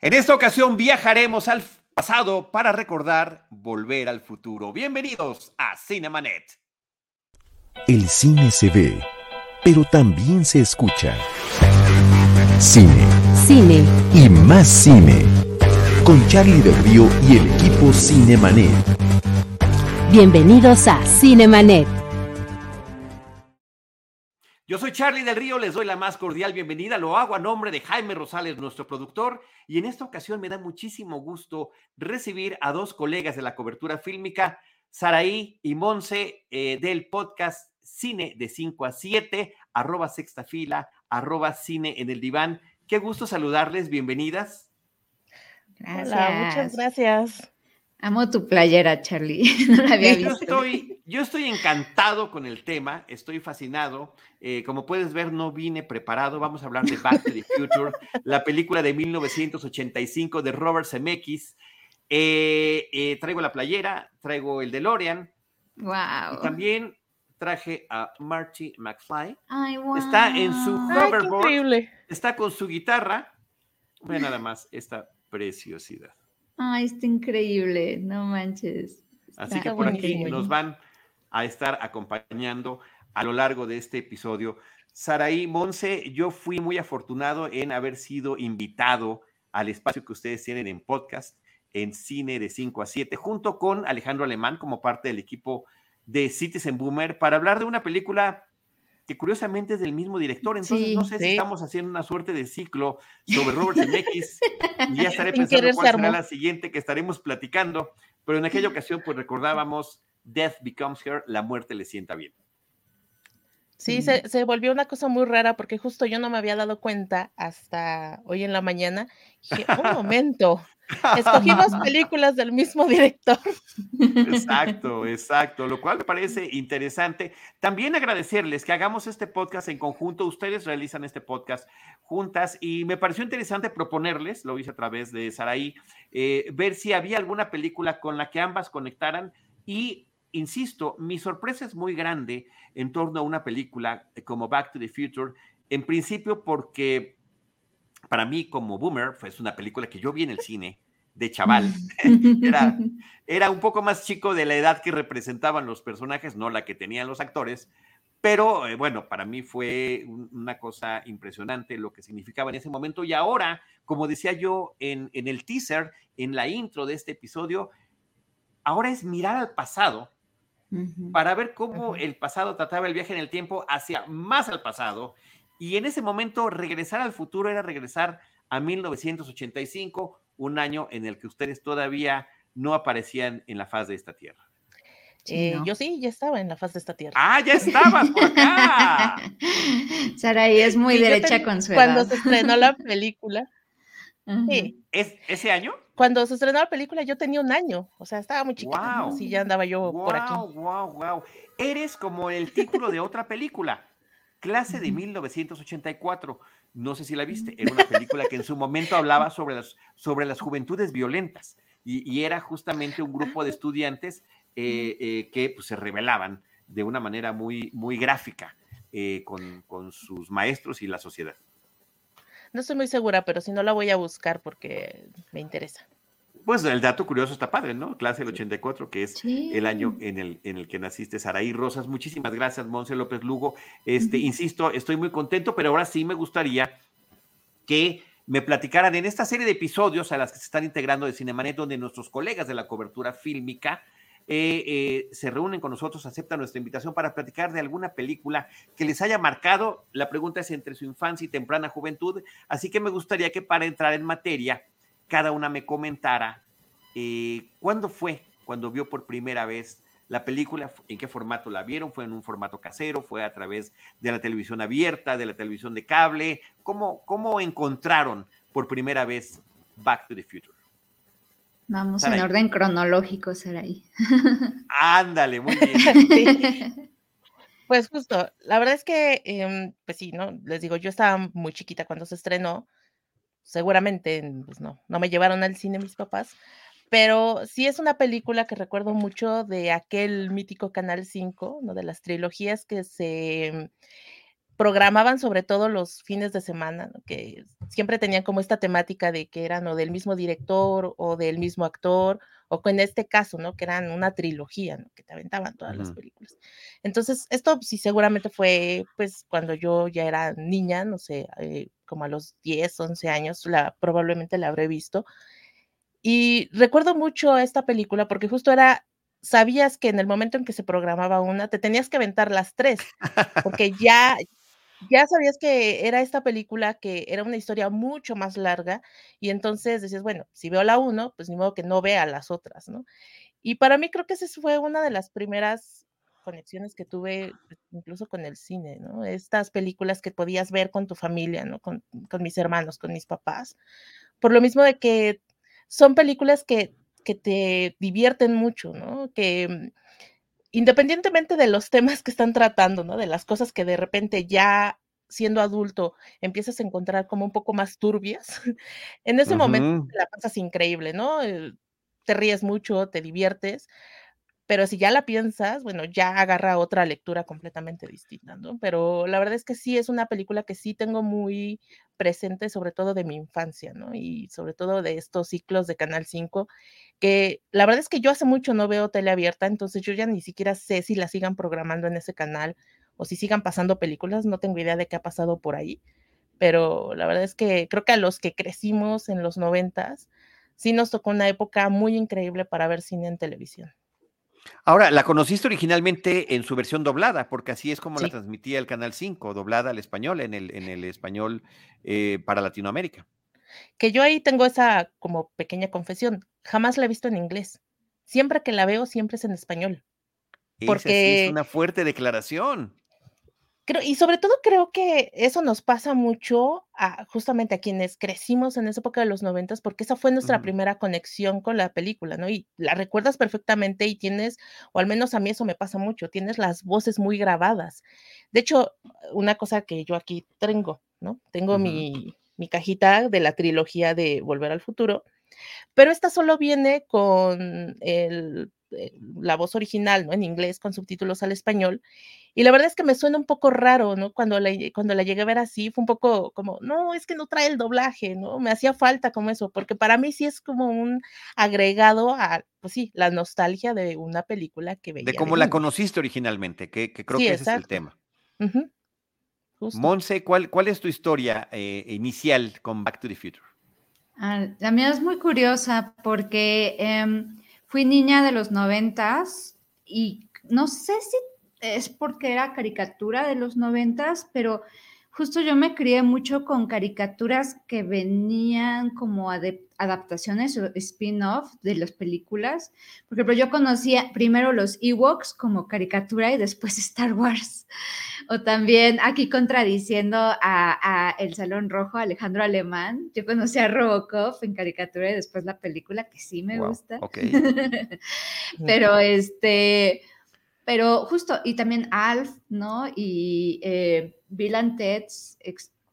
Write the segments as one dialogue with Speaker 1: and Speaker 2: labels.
Speaker 1: En esta ocasión viajaremos al pasado para recordar Volver al futuro. Bienvenidos a Cinemanet.
Speaker 2: El cine se ve, pero también se escucha. Cine.
Speaker 3: Cine.
Speaker 2: Y más cine. Con Charlie del Río y el equipo Cinemanet.
Speaker 3: Bienvenidos a Cinemanet.
Speaker 1: Yo soy Charlie del Río, les doy la más cordial bienvenida. Lo hago a nombre de Jaime Rosales, nuestro productor, y en esta ocasión me da muchísimo gusto recibir a dos colegas de la cobertura fílmica, Saraí y Monse, eh, del podcast Cine de 5 a 7, arroba sexta fila, arroba cine en el diván. Qué gusto saludarles, bienvenidas.
Speaker 4: Gracias. Hola, muchas gracias.
Speaker 5: Amo tu playera, Charlie. No la había visto.
Speaker 1: Yo estoy, yo estoy encantado con el tema, estoy fascinado. Eh, como puedes ver, no vine preparado. Vamos a hablar de Back to the Future, la película de 1985 de Robert Zemeckis. Eh, eh, traigo la playera, traigo el DeLorean.
Speaker 5: Wow.
Speaker 1: Y también traje a Marty McFly.
Speaker 5: Ay, wow.
Speaker 1: Está en su hoverboard.
Speaker 4: increíble.
Speaker 1: Está con su guitarra. Ve nada más esta preciosidad.
Speaker 5: Ay, está increíble, no manches.
Speaker 1: Así que por aquí nos van a estar acompañando a lo largo de este episodio. Saraí Monse, yo fui muy afortunado en haber sido invitado al espacio que ustedes tienen en podcast, en cine de 5 a 7, junto con Alejandro Alemán como parte del equipo de Citizen Boomer, para hablar de una película que curiosamente es del mismo director. Entonces,
Speaker 5: Sí,
Speaker 1: no sé
Speaker 4: sí.
Speaker 1: si estamos haciendo una suerte de ciclo sobre Robert Zemeckis. y ya estaré pensando cuál
Speaker 4: se
Speaker 1: será la siguiente que estaremos platicando. Pero en aquella ocasión, pues recordábamos Death Becomes Her, la muerte le sienta bien.
Speaker 4: Sí, se, se volvió una cosa muy rara porque justo yo no me había dado cuenta hasta hoy en la mañana. Dije, un momento, escogimos películas del mismo director.
Speaker 1: Exacto, exacto, lo cual me parece interesante. También agradecerles que hagamos este podcast en conjunto. Ustedes realizan este podcast juntas y me pareció interesante proponerles, lo hice a través de Saraí, eh, ver si había alguna película con la que ambas conectaran y insisto, mi sorpresa es muy grande en torno a una película como Back to the Future, en principio porque para mí como boomer fue una película que yo vi en el cine de chaval. Era, un poco más chico de la edad que representaban los personajes, no la que tenían los actores, pero eh, bueno, para mí fue un- una cosa impresionante lo que significaba en ese momento y ahora, como decía yo en el teaser, en la intro de este episodio, ahora es mirar al pasado
Speaker 5: Ujú.
Speaker 1: para ver cómo
Speaker 4: Ujú.
Speaker 1: el pasado trataba el viaje en el tiempo hacia más al pasado. Y en ese momento regresar al futuro era regresar a 1985, un año en el que ustedes todavía no aparecían en la faz de esta tierra.
Speaker 4: Eh,
Speaker 5: ¿no?
Speaker 4: Yo sí, ya estaba en la faz de esta tierra.
Speaker 1: Ah, ya estabas por acá.
Speaker 5: Saraí es muy
Speaker 4: Sí,
Speaker 5: derecha
Speaker 4: ten-
Speaker 5: con su
Speaker 4: Cuando
Speaker 5: edad.
Speaker 4: se estrenó la película. Sí,
Speaker 1: ¿Es ese año?
Speaker 4: cuando se estrenó la película yo tenía un año, o sea, estaba muy chiquita. Sí, ya andaba yo por aquí.
Speaker 1: Wow, wow, wow. Eres como el título de otra película, Clase de
Speaker 5: Ujú.
Speaker 1: 1984. No sé si la viste. Era una película que en su momento hablaba sobre las, sobre las juventudes violentas y, y era justamente un grupo de estudiantes eh, eh, que pues, se rebelaban de una manera muy, muy gráfica eh, con, con sus maestros y la sociedad.
Speaker 4: No estoy muy segura, pero si no la voy a buscar porque me interesa.
Speaker 1: Pues el dato curioso está padre, ¿no? Clase del 84, que es
Speaker 5: Sí.
Speaker 1: el año en el, en el que naciste, Saraí Rosas. Muchísimas gracias, Monse López Lugo. Este, insisto, estoy muy contento, pero ahora sí me gustaría que me platicaran en esta serie de episodios a las que se están integrando de Cinemanet, donde nuestros colegas de la cobertura fílmica eh, eh, se reúnen con nosotros, aceptan nuestra invitación para platicar de alguna película que les haya marcado. La pregunta es entre su infancia y temprana juventud, así que me gustaría que para entrar en materia, cada una me comentara eh, cuándo fue, cuando vio por primera vez la película, en qué formato la vieron, fue en un formato casero, fue a través de la televisión abierta, de la televisión de cable, cómo, cómo encontraron por primera vez Back to the Future.
Speaker 5: Vamos en orden cronológico, Saraí.
Speaker 1: Ándale, muy bien.
Speaker 4: Sí. Pues justo, la verdad es que, em, pues sí, ¿no? Les digo, yo estaba muy chiquita cuando se estrenó, seguramente, pues no, no me llevaron al cine mis papás, pero sí es una película que recuerdo mucho de aquel mítico Canal 5, ¿no? De las trilogías que se programaban sobre todo los fines de semana, ¿no? que siempre tenían como esta temática de que eran o del mismo director o del mismo actor, o en este caso, ¿no? Que eran una trilogía, ¿no? Que te aventaban todas las películas. Entonces, esto sí seguramente fue, pues, cuando yo ya era niña, no sé, eh, como a los 10, 11 años, la, probablemente la habré visto. Y recuerdo mucho esta película porque justo era, sabías que en el momento en que se programaba una, te tenías que aventar las 3, porque ya, ya sabías que era esta película que era una historia mucho más larga y entonces decías, bueno, si veo la 1, pues ni modo que no vea las otras, ¿no? Y para mí creo que esa fue una de las primeras conexiones que tuve pues, incluso con el cine, ¿no? Estas películas que podías ver con tu familia, ¿no? Con, con mis hermanos, con mis papás. Por lo mismo de que son películas que, que te divierten mucho, ¿no? Que mm, independientemente de los temas que están tratando, ¿no? De las cosas que de repente ya siendo adulto empiezas a encontrar como un poco más turbias, en ese momento la pasas increíble, ¿no? Eh, te ríes mucho, te diviertes, pero si ya la piensas, bueno, ya agarra otra lectura completamente distinta, ¿no? Pero la verdad es que sí es una película que sí tengo muy presente, sobre todo de mi infancia, ¿no? Y sobre todo de estos ciclos de Canal 5, que la verdad es que yo hace mucho no veo tele abierta, entonces yo ya ni siquiera sé si la sigan programando en ese canal o si sigan pasando películas, no tengo idea de qué ha pasado por ahí, pero la verdad es que creo que a los que crecimos en los noventas, sí nos tocó una época muy increíble para ver cine en televisión.
Speaker 1: Ahora, la conociste originalmente en su versión doblada, porque así es como la transmitía el Canal 5, doblada al español, en el, en el español eh, para Latinoamérica.
Speaker 4: Que yo ahí tengo esa como pequeña confesión, jamás la he visto en inglés. Siempre que la veo, siempre es en español.
Speaker 1: Esa sí es
Speaker 4: Porque
Speaker 1: una fuerte declaración.
Speaker 4: Creo y sobre todo creo que eso nos pasa mucho a justamente a quienes crecimos en esa época de los noventas, porque esa fue nuestra primera conexión con la película, ¿no? Y la recuerdas perfectamente y tienes, o al menos a mí eso me pasa mucho, tienes las voces muy grabadas. De hecho, una cosa que yo aquí tengo, ¿no? Tengo mi cajita de la trilogía de Volver al Futuro, pero esta solo viene con el eh, la voz original, ¿no? En inglés, con subtítulos al español. Y la verdad es que me suena un poco raro, ¿no? Cuando la cuando la llegué a ver así, fue un poco como: "No, es que no trae el doblaje", ¿no? Me hacía falta como eso, porque para mí sí es como un agregado a, pues sí, la nostalgia de una película que veía de
Speaker 1: cómo la conociste originalmente, que, que creo
Speaker 4: Sí,
Speaker 1: que ese es el tema.
Speaker 4: Justo.
Speaker 1: Monse, ¿cuál, cuál es tu historia eh, inicial con Back to the Future?
Speaker 5: Ah, la mía es muy curiosa porque em, fui niña de los noventas y no sé si es porque era caricatura de los noventas, pero justo yo me crié mucho con caricaturas que venían como adaptaciones o spin-off de las películas. Por ejemplo, yo conocía primero los Ewoks como caricatura y después Star Wars. O también aquí contradiciendo a, a El Salón Rojo, Alejandro Alemán. Yo conocí a Robocop en caricatura y después la película, que sí me
Speaker 1: Wow,
Speaker 5: gusta. pero este, pero justo, y también Alf, ¿no? Y eh, Bill and Ted's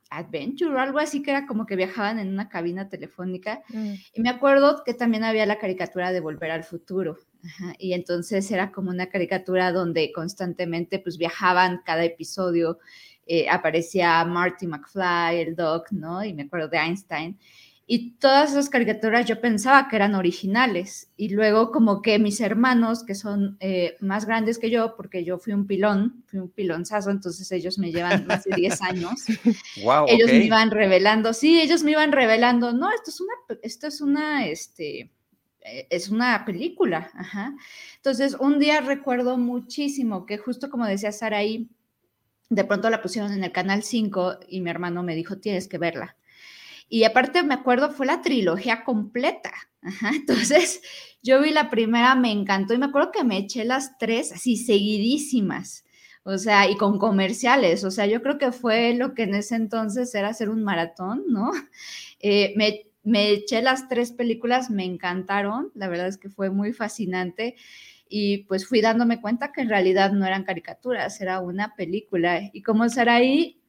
Speaker 5: Adventure o algo así que era como que viajaban en una cabina telefónica.
Speaker 4: Mm.
Speaker 5: Y me acuerdo que también había la caricatura de Volver al Futuro. Ajá, y entonces era como una caricatura donde constantemente pues viajaban cada episodio. eh, aparecía Marty McFly, el Doc, ¿no? Y me acuerdo de Einstein. Y todas esas caricaturas yo pensaba que eran originales. Y luego como que mis hermanos, que son eh, más grandes que yo, porque yo fui un pilón, fui un pilonzazo, entonces ellos me llevan más de 10 años
Speaker 1: Wow,
Speaker 5: ellos me iban revelando, sí, ellos me iban revelando, no, esto es una, esto es una, este, eh, es una película, ajá. Entonces, un día recuerdo muchísimo que justo como decía Saraí, de pronto la pusieron en el canal 5 y mi hermano me dijo, tienes que verla. Y aparte me acuerdo, fue la trilogía completa. Ajá, entonces, yo vi la primera, me encantó y me acuerdo que me eché las tres así seguidísimas. O sea, y con comerciales. O sea, yo creo que fue lo que en ese entonces era hacer un maratón, ¿no? Eh, me, me eché las tres películas, me encantaron. La verdad es que fue muy fascinante. Y pues fui dándome cuenta que en realidad no eran caricaturas, era una película. Y como Saraí,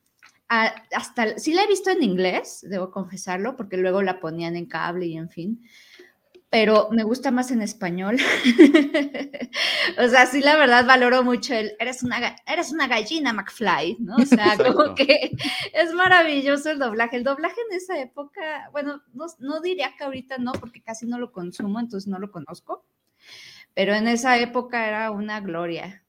Speaker 5: hasta sí la he visto en inglés, debo confesarlo, porque luego la ponían en cable y en fin. pero me gusta más en español. o sea, sí, la verdad valoro mucho el, eres una, eres una gallina McFly, ¿no? O sea, como que es maravilloso el doblaje. El doblaje en esa época, bueno, no, no diría que ahorita no, porque casi no lo consumo, entonces no lo conozco, pero en esa época era una gloria.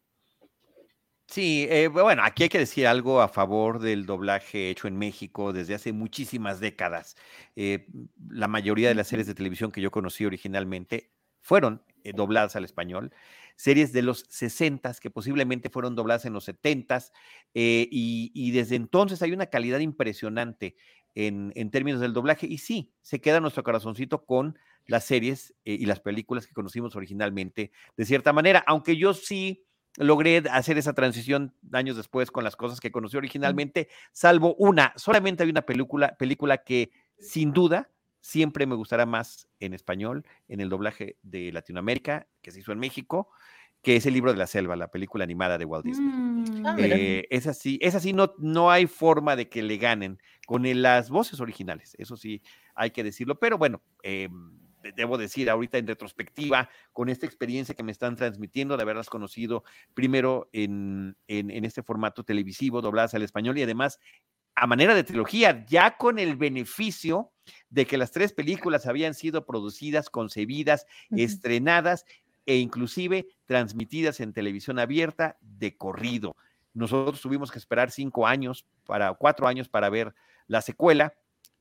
Speaker 1: Sí, eh, bueno, aquí hay que decir algo a favor del doblaje hecho en México desde hace muchísimas décadas. Eh, la mayoría de las series de televisión que yo conocí originalmente fueron eh, dobladas al español. Series de los 60 que posiblemente fueron dobladas en los 70 y, y, desde entonces hay una calidad impresionante en, en, términos del doblaje. Y sí, se queda nuestro corazoncito con las series y las películas que conocimos originalmente, de cierta manera, aunque yo sí logré hacer esa transición años después con las cosas que conocí originalmente, salvo una, solamente hay una película, película que sin duda siempre me gustará más en español, en el doblaje de Latinoamérica, que se hizo en México, que es el libro de la selva, la película animada de Walt Disney. Mm. Ah, eh, es así, es así, no, no hay forma de que le ganen con las voces originales, eso sí hay que decirlo, pero bueno, eh, debo decir ahorita en retrospectiva, con esta experiencia que me están transmitiendo, de haberlas conocido primero en, en, este formato televisivo, dobladas al español y además a manera de trilogía, ya con el beneficio de que las tres películas habían sido producidas, concebidas, estrenadas e inclusive transmitidas en televisión abierta de corrido. Nosotros tuvimos que esperar cinco años para cuatro años para ver la secuela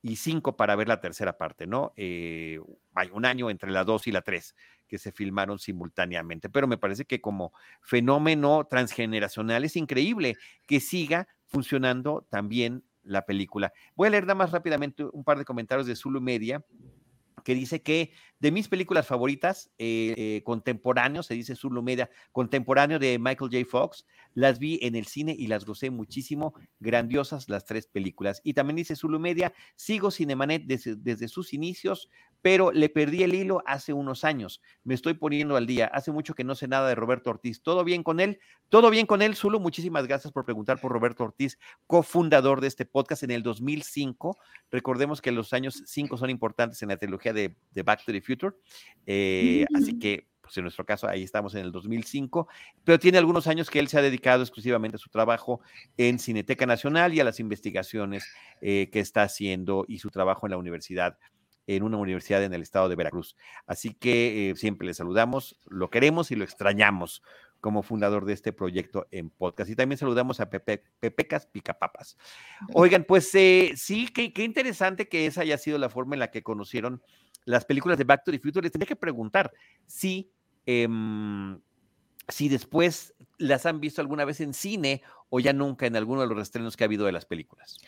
Speaker 1: y cinco para ver la tercera parte, ¿no? Eh, hay un año entre la dos y la tres que se filmaron simultáneamente, pero me parece que como fenómeno transgeneracional es increíble que siga funcionando también la película. Voy a leer nada más rápidamente un par de comentarios de Zulu Media que dice que de mis películas favoritas eh, se dice Media, contemporáneo de Michael J. Fox, las vi en el cine y las gocé muchísimo, grandiosas las tres películas. Y también dice Media, sigo Cinemanet desde, desde sus inicios, pero le perdí el hilo hace unos años. Me estoy poniendo al día. Hace mucho que no sé nada de Roberto Ortiz. ¿Todo bien con él? Todo bien con él, Zulu. Muchísimas gracias por preguntar por Roberto Ortiz, cofundador de este podcast en el 2005. Recordemos que los años 5 son importantes en la trilogía de, de Back to the Future. Eh, así que pues en nuestro caso ahí estamos en el 2005, pero tiene algunos años que él se ha dedicado exclusivamente a su trabajo en Cineteca Nacional y a las investigaciones eh, que está haciendo y su trabajo en la universidad en una universidad en el estado de Veracruz. Así que eh, siempre le saludamos, lo queremos y lo extrañamos como fundador de este proyecto en podcast. Y también saludamos a Pepe, Pepecas Picapapas. Oigan, pues sí, qué, qué interesante que esa haya sido la forma en la que conocieron las películas de Back to the Future, les tenía que preguntar si, em, si después las han visto alguna vez en cine o ya nunca en alguno de los estrenos que ha habido de las películas.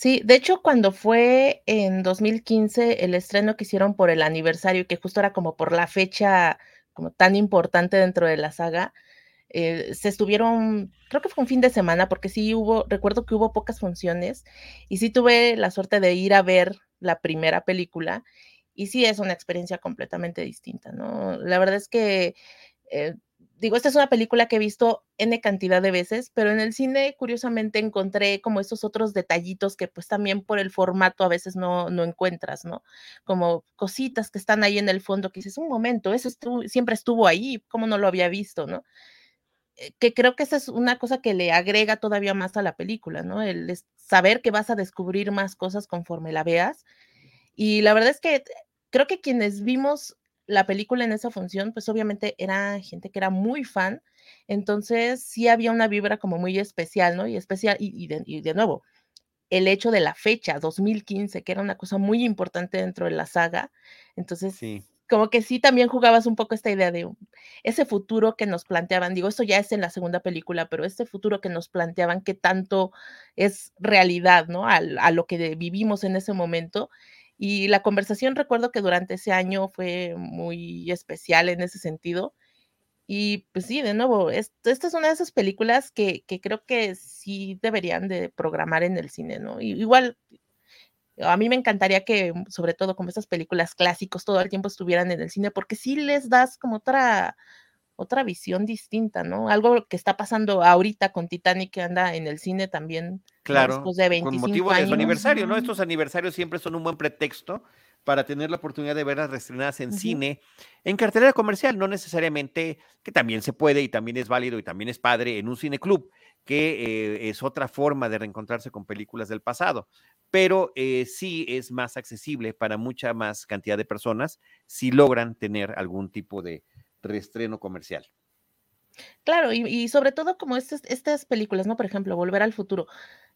Speaker 4: Sí, de hecho, cuando fue en 2015 el estreno que hicieron por el aniversario, que justo era como por la fecha como tan importante dentro de la saga, eh, se estuvieron, creo que fue un fin de semana, porque sí hubo, recuerdo que hubo pocas funciones, y sí tuve la suerte de ir a ver la primera película, y sí es una experiencia completamente distinta, ¿no? La verdad es que, eh, digo, esta es una película que he visto N cantidad de veces, pero en el cine curiosamente encontré como estos otros detallitos que pues también por el formato a veces no, no encuentras, ¿no? Como cositas que están ahí en el fondo que dices, un momento, eso siempre estuvo ahí, ¿cómo no lo había visto, ¿no? Eh, que creo que esa es una cosa que le agrega todavía más a la película, ¿no? El saber que vas a descubrir más cosas conforme la veas. Y la verdad es que creo que quienes vimos la película en esa función, pues obviamente era gente que era muy fan, entonces sí había una vibra como muy especial, ¿no? Y especial, y, de, nuevo, el hecho de la fecha, 2015, que era una cosa muy importante dentro de la saga, entonces como que sí también jugabas un poco esta idea de ese futuro que nos planteaban, digo, esto ya es en la segunda película, pero este futuro que nos planteaban, que tanto es realidad, ¿no? a lo que vivimos en ese momento y la conversación recuerdo que durante ese año fue muy especial en ese sentido. Y pues sí, de nuevo, esta es una de esas películas que, que, creo que sí deberían de programar en el cine, ¿no? igual, a mí me encantaría que, sobre todo como estas películas clásicos, todo el tiempo estuvieran en el cine, porque sí les das como otra, otra visión distinta, ¿no? Algo que está pasando ahorita con Titanic que anda en el cine también.
Speaker 1: Claro, después de 25 con motivo de su aniversario, ¿no? Estos aniversarios siempre son un buen pretexto para tener la oportunidad de verlas reestrenadas en cine, en cartelera comercial, no necesariamente, que también se puede y también es válido y también es padre en un cine club, que eh, es otra forma de reencontrarse con películas del pasado, pero eh, sí es más accesible para mucha más cantidad de personas si logran tener algún tipo de reestreno comercial.
Speaker 4: Claro, y, sobre todo como estas, películas, ¿no? Por ejemplo, Volver al Futuro,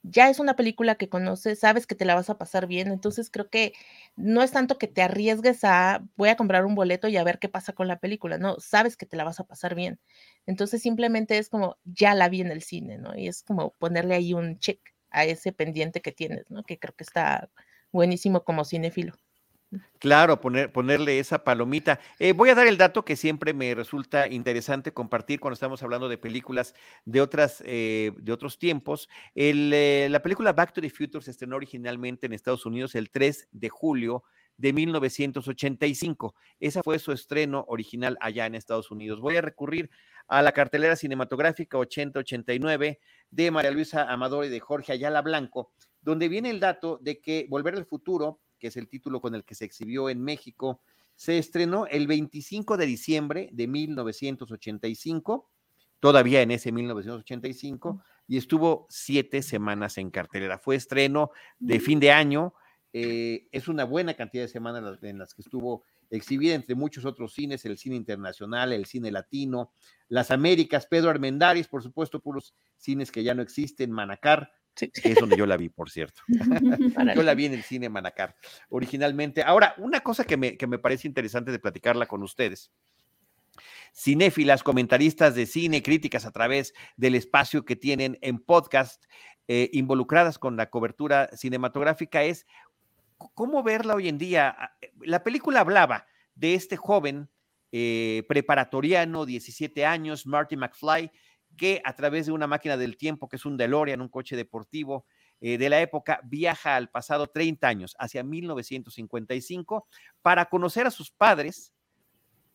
Speaker 4: ya es una película que conoces, sabes que te la vas a pasar bien, entonces creo que no es tanto que te arriesgues a voy a comprar un boleto y a ver qué pasa con la película, no, sabes que te la vas a pasar bien. Entonces simplemente es como ya la vi en el cine, ¿no? Y es como ponerle ahí un check a ese pendiente que tienes, ¿no? Que creo que está buenísimo como cinéfilo.
Speaker 1: Claro, poner, ponerle esa palomita. Eh, voy a dar el dato que siempre me resulta interesante compartir cuando estamos hablando de películas de, otras, eh, de otros tiempos. Eh, la película Back to the Future se estrenó originalmente en Estados Unidos el 3 de julio de 1985. Esa fue su estreno original allá en Estados Unidos. Voy a recurrir a la cartelera cinematográfica 8089 de María Luisa Amador y de Jorge Ayala Blanco, donde viene el dato de que Volver al Futuro que es el título con el que se exhibió en México, se estrenó el 25 de diciembre de 1985, todavía en ese 1985, y estuvo siete semanas en cartelera. Fue estreno de fin de año, eh, es una buena cantidad de semanas en las que estuvo exhibida entre muchos otros cines, el cine internacional, el cine latino, las Américas, Pedro Armendáriz, por supuesto, puros cines que ya no existen, Manacar, es donde yo la vi, por cierto. yo la vi en el cine Manacar originalmente. Ahora, una cosa que me, que me parece interesante de platicarla con ustedes. Cinéfilas, comentaristas de cine, críticas a través del espacio que tienen en podcast, eh, involucradas con la cobertura cinematográfica, es cómo verla hoy en día. Ah, la película hablaba de este joven eh, preparatoriano, 17 años, Marty McFly, que a través de una máquina del tiempo, que es un DeLorean, un coche deportivo eh, de la época, viaja al pasado 30 años, hacia 1955, para conocer a sus padres,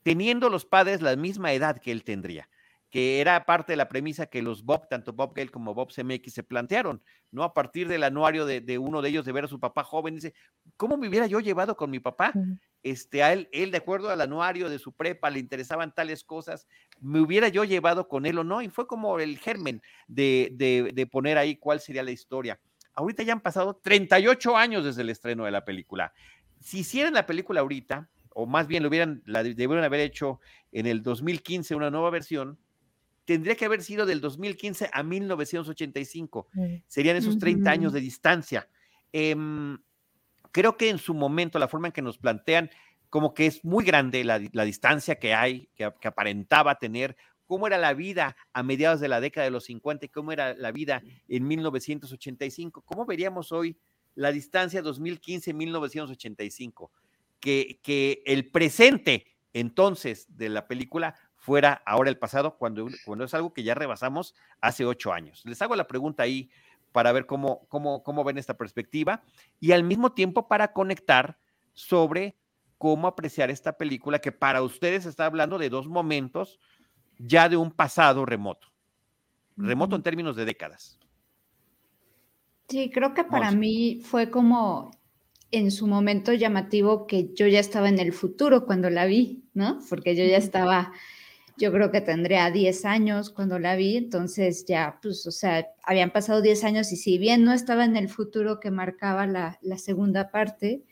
Speaker 1: teniendo los padres la misma edad que él tendría que era parte de la premisa que los Bob, tanto Bob Gale como Bob CMX se plantearon, ¿no? A partir del anuario de, uno de ellos de ver a su papá joven, dice, ¿cómo me hubiera yo llevado con mi papá? Este, a él, él, de acuerdo al anuario de su prepa, le interesaban tales cosas, ¿me hubiera yo llevado con él o no? Y fue como el germen de, de, de poner ahí cuál sería la historia. Ahorita ya han pasado 38 años desde el estreno de la película. Si hicieran la película ahorita, o más bien lo hubieran, la debieron haber hecho en el 2015 una nueva versión, tendría que haber sido del 2015 a 1985. Serían esos 30 años de distancia. Em, creo que en su momento, la forma en que nos plantean, como que es muy grande la, distancia que hay, que, aparentaba tener, cómo era la vida a mediados de la década de los 50 y cómo era la vida en 1985. ¿Cómo veríamos hoy la distancia 2015-1985? Que, que el presente entonces de la película fuera ahora el pasado, cuando, cuando es algo que ya rebasamos hace ocho años. Les hago la pregunta ahí para ver cómo, cómo, cómo ven esta perspectiva y al mismo tiempo para conectar sobre cómo apreciar esta película que para ustedes está hablando de dos momentos ya de un pasado remoto, remoto en términos de décadas.
Speaker 5: Sí, creo que para mí fue como en su momento llamativo que yo ya estaba en el futuro cuando la vi, ¿no? Porque yo ya estaba yo creo que tendría 10 años cuando la vi, entonces ya, pues, o sea, habían pasado 10 años y si bien no estaba en el futuro que marcaba la, segunda parte,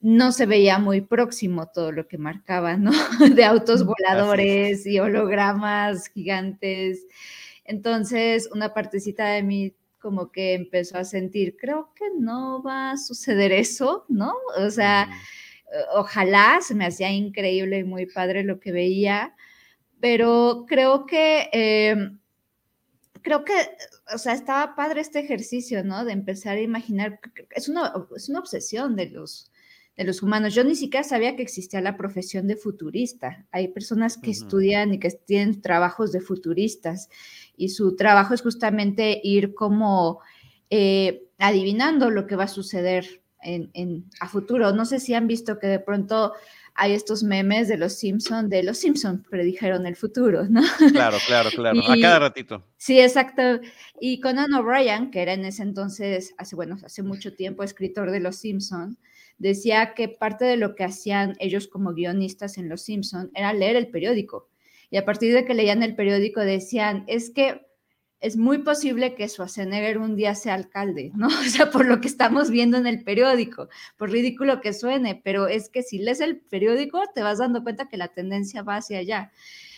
Speaker 5: no se veía muy próximo todo lo que marcaba, ¿no? De autos voladores y hologramas gigantes. Entonces, una partecita de mí como que empezó a sentir, creo que no va a suceder eso, ¿no? O sea, ojalá, se me hacía increíble y muy padre lo que veía, pero creo que, em, creo que, o sea, estaba padre este ejercicio, ¿no? De empezar a imaginar, es una, es una obsesión de los, de los humanos. Yo ni siquiera sabía que existía la profesión de futurista. Hay personas que estudian y que tienen trabajos de futuristas y su trabajo es justamente ir como eh, adivinando lo que va a suceder en, en, a futuro. No sé si han visto que de pronto hay estos memes de los Simpson, de los Simpson predijeron el futuro, ¿no?
Speaker 1: Claro, claro, claro, a cada ratito.
Speaker 5: Sí, exacto. Y Conan O'Brien, que era en ese entonces, hace, bueno, hace mucho tiempo escritor de los Simpson, decía que parte de lo que hacían ellos como guionistas en Los Simpson era leer el periódico. Y a partir de que leían el periódico decían, es que es muy posible que Schwarzenegger un día sea alcalde, ¿no? O sea, por lo que estamos viendo en el periódico, por ridículo que suene, pero es que si lees el periódico te vas dando cuenta que la tendencia va hacia allá.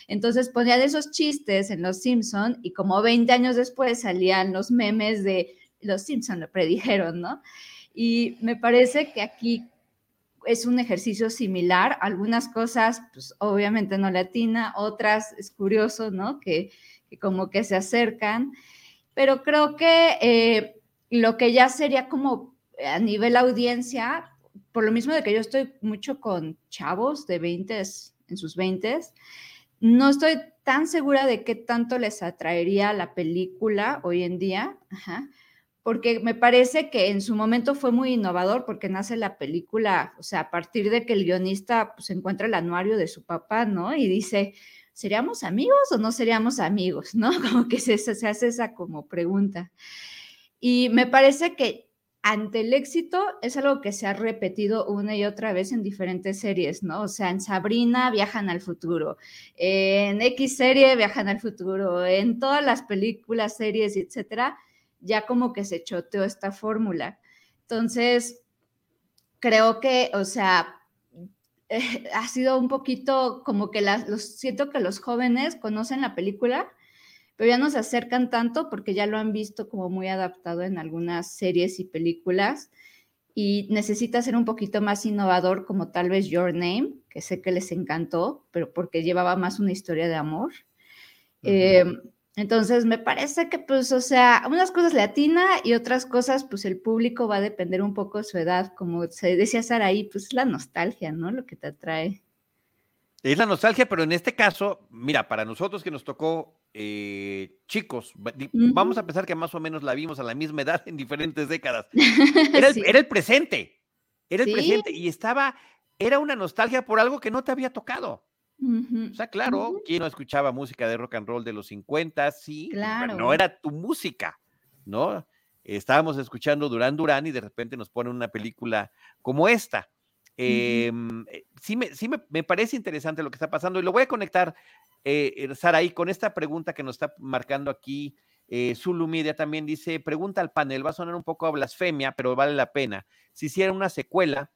Speaker 5: Entonces ponían esos chistes en Los Simpson y como 20 años después salían los memes de Los Simpson lo predijeron, ¿no? Y me parece que aquí es un ejercicio similar, algunas cosas pues obviamente no latina, otras es curioso, ¿no? Que que como que se acercan, pero creo que eh, lo que ya sería como a nivel audiencia, por lo mismo de que yo estoy mucho con chavos de 20 en sus 20 no estoy tan segura de qué tanto les atraería la película hoy en día, porque me parece que en su momento fue muy innovador porque nace la película, o sea, a partir de que el guionista pues, encuentra el anuario de su papá, ¿no? Y dice, ¿seríamos amigos o no seríamos amigos? ¿No? Como que se, se hace esa como pregunta. Y me parece que ante el éxito es algo que se ha repetido una y otra vez en diferentes series, ¿no? O sea, en Sabrina viajan al futuro, en X serie viajan al futuro, en todas las películas, series, etcétera, ya como que se choteó esta fórmula. Entonces, creo que, o sea, ha sido un poquito como que los, siento que los jóvenes conocen la película, pero ya no se acercan tanto porque ya lo han visto como muy adaptado en algunas series y películas y necesita ser un poquito más innovador como tal vez Your Name, que sé que les encantó, pero porque llevaba más una historia de amor. Entonces, me parece que, pues, o sea, unas cosas latina y otras cosas, pues, el público va a depender un poco de su edad. Como se decía Saraí, pues, la nostalgia, ¿no? Lo que te atrae.
Speaker 1: Es la nostalgia, pero en este caso, mira, para nosotros que nos tocó eh, chicos, vamos a pensar que más o menos la vimos a la misma edad en diferentes décadas. Era el, presente, era el presente y estaba, era una nostalgia por algo que no te había tocado. O sea, claro, ¿quién no escuchaba música de rock and roll de los 50? Sí, claro. no era tu música, ¿no? Estábamos escuchando Durán Durán y de repente nos ponen una película como esta. Em, eh, sí, me, sí me, parece interesante lo que está pasando y lo voy a conectar, eh, eh Saraí, con esta pregunta que nos está marcando aquí. Eh, Zulu Media también dice, pregunta al panel, va a sonar un poco a blasfemia, pero vale la pena. Si hiciera una secuela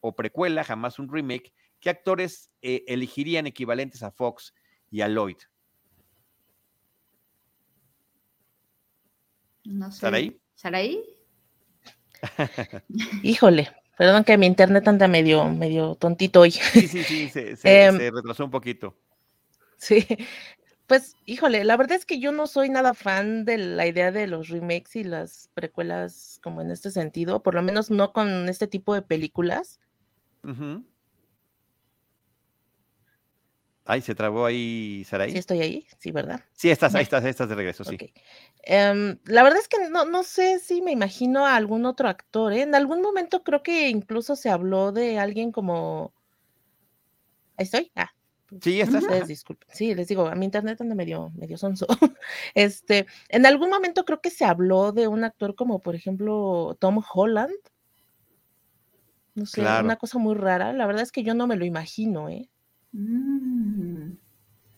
Speaker 1: o precuela, jamás un remake, ¿qué actores eh, elegirían equivalentes a Fox y a Lloyd?
Speaker 5: No sé. ¿Saraí? ¿Saraí?
Speaker 4: Híjole, perdón que mi internet anda medio, medio tontito hoy.
Speaker 1: Sí, sí, sí, se, em, se retrasó un poquito.
Speaker 4: Sí, pues híjole, la verdad es que yo no soy nada fan de la idea de los remakes y las precuelas como en este sentido, por lo menos no con este tipo de películas.
Speaker 1: Ay, se trabó ahí, Saraí.
Speaker 4: Sí, estoy ahí, sí, ¿verdad?
Speaker 1: Sí, estás, ahí estás, ahí estás de regreso, sí.
Speaker 4: Em, la verdad es que no, no sé si me imagino a algún otro actor, ¿eh? En algún momento creo que incluso se habló de alguien como. Ahí estoy. Ah.
Speaker 1: Sí, estás.
Speaker 4: disculpen. Sí, les digo, a mi internet anda medio, medio sonso. Este, en algún momento creo que se habló de un actor como, por ejemplo, Tom Holland. No sé, una cosa muy rara. La verdad es que yo no me lo imagino, ¿eh?
Speaker 1: Mm.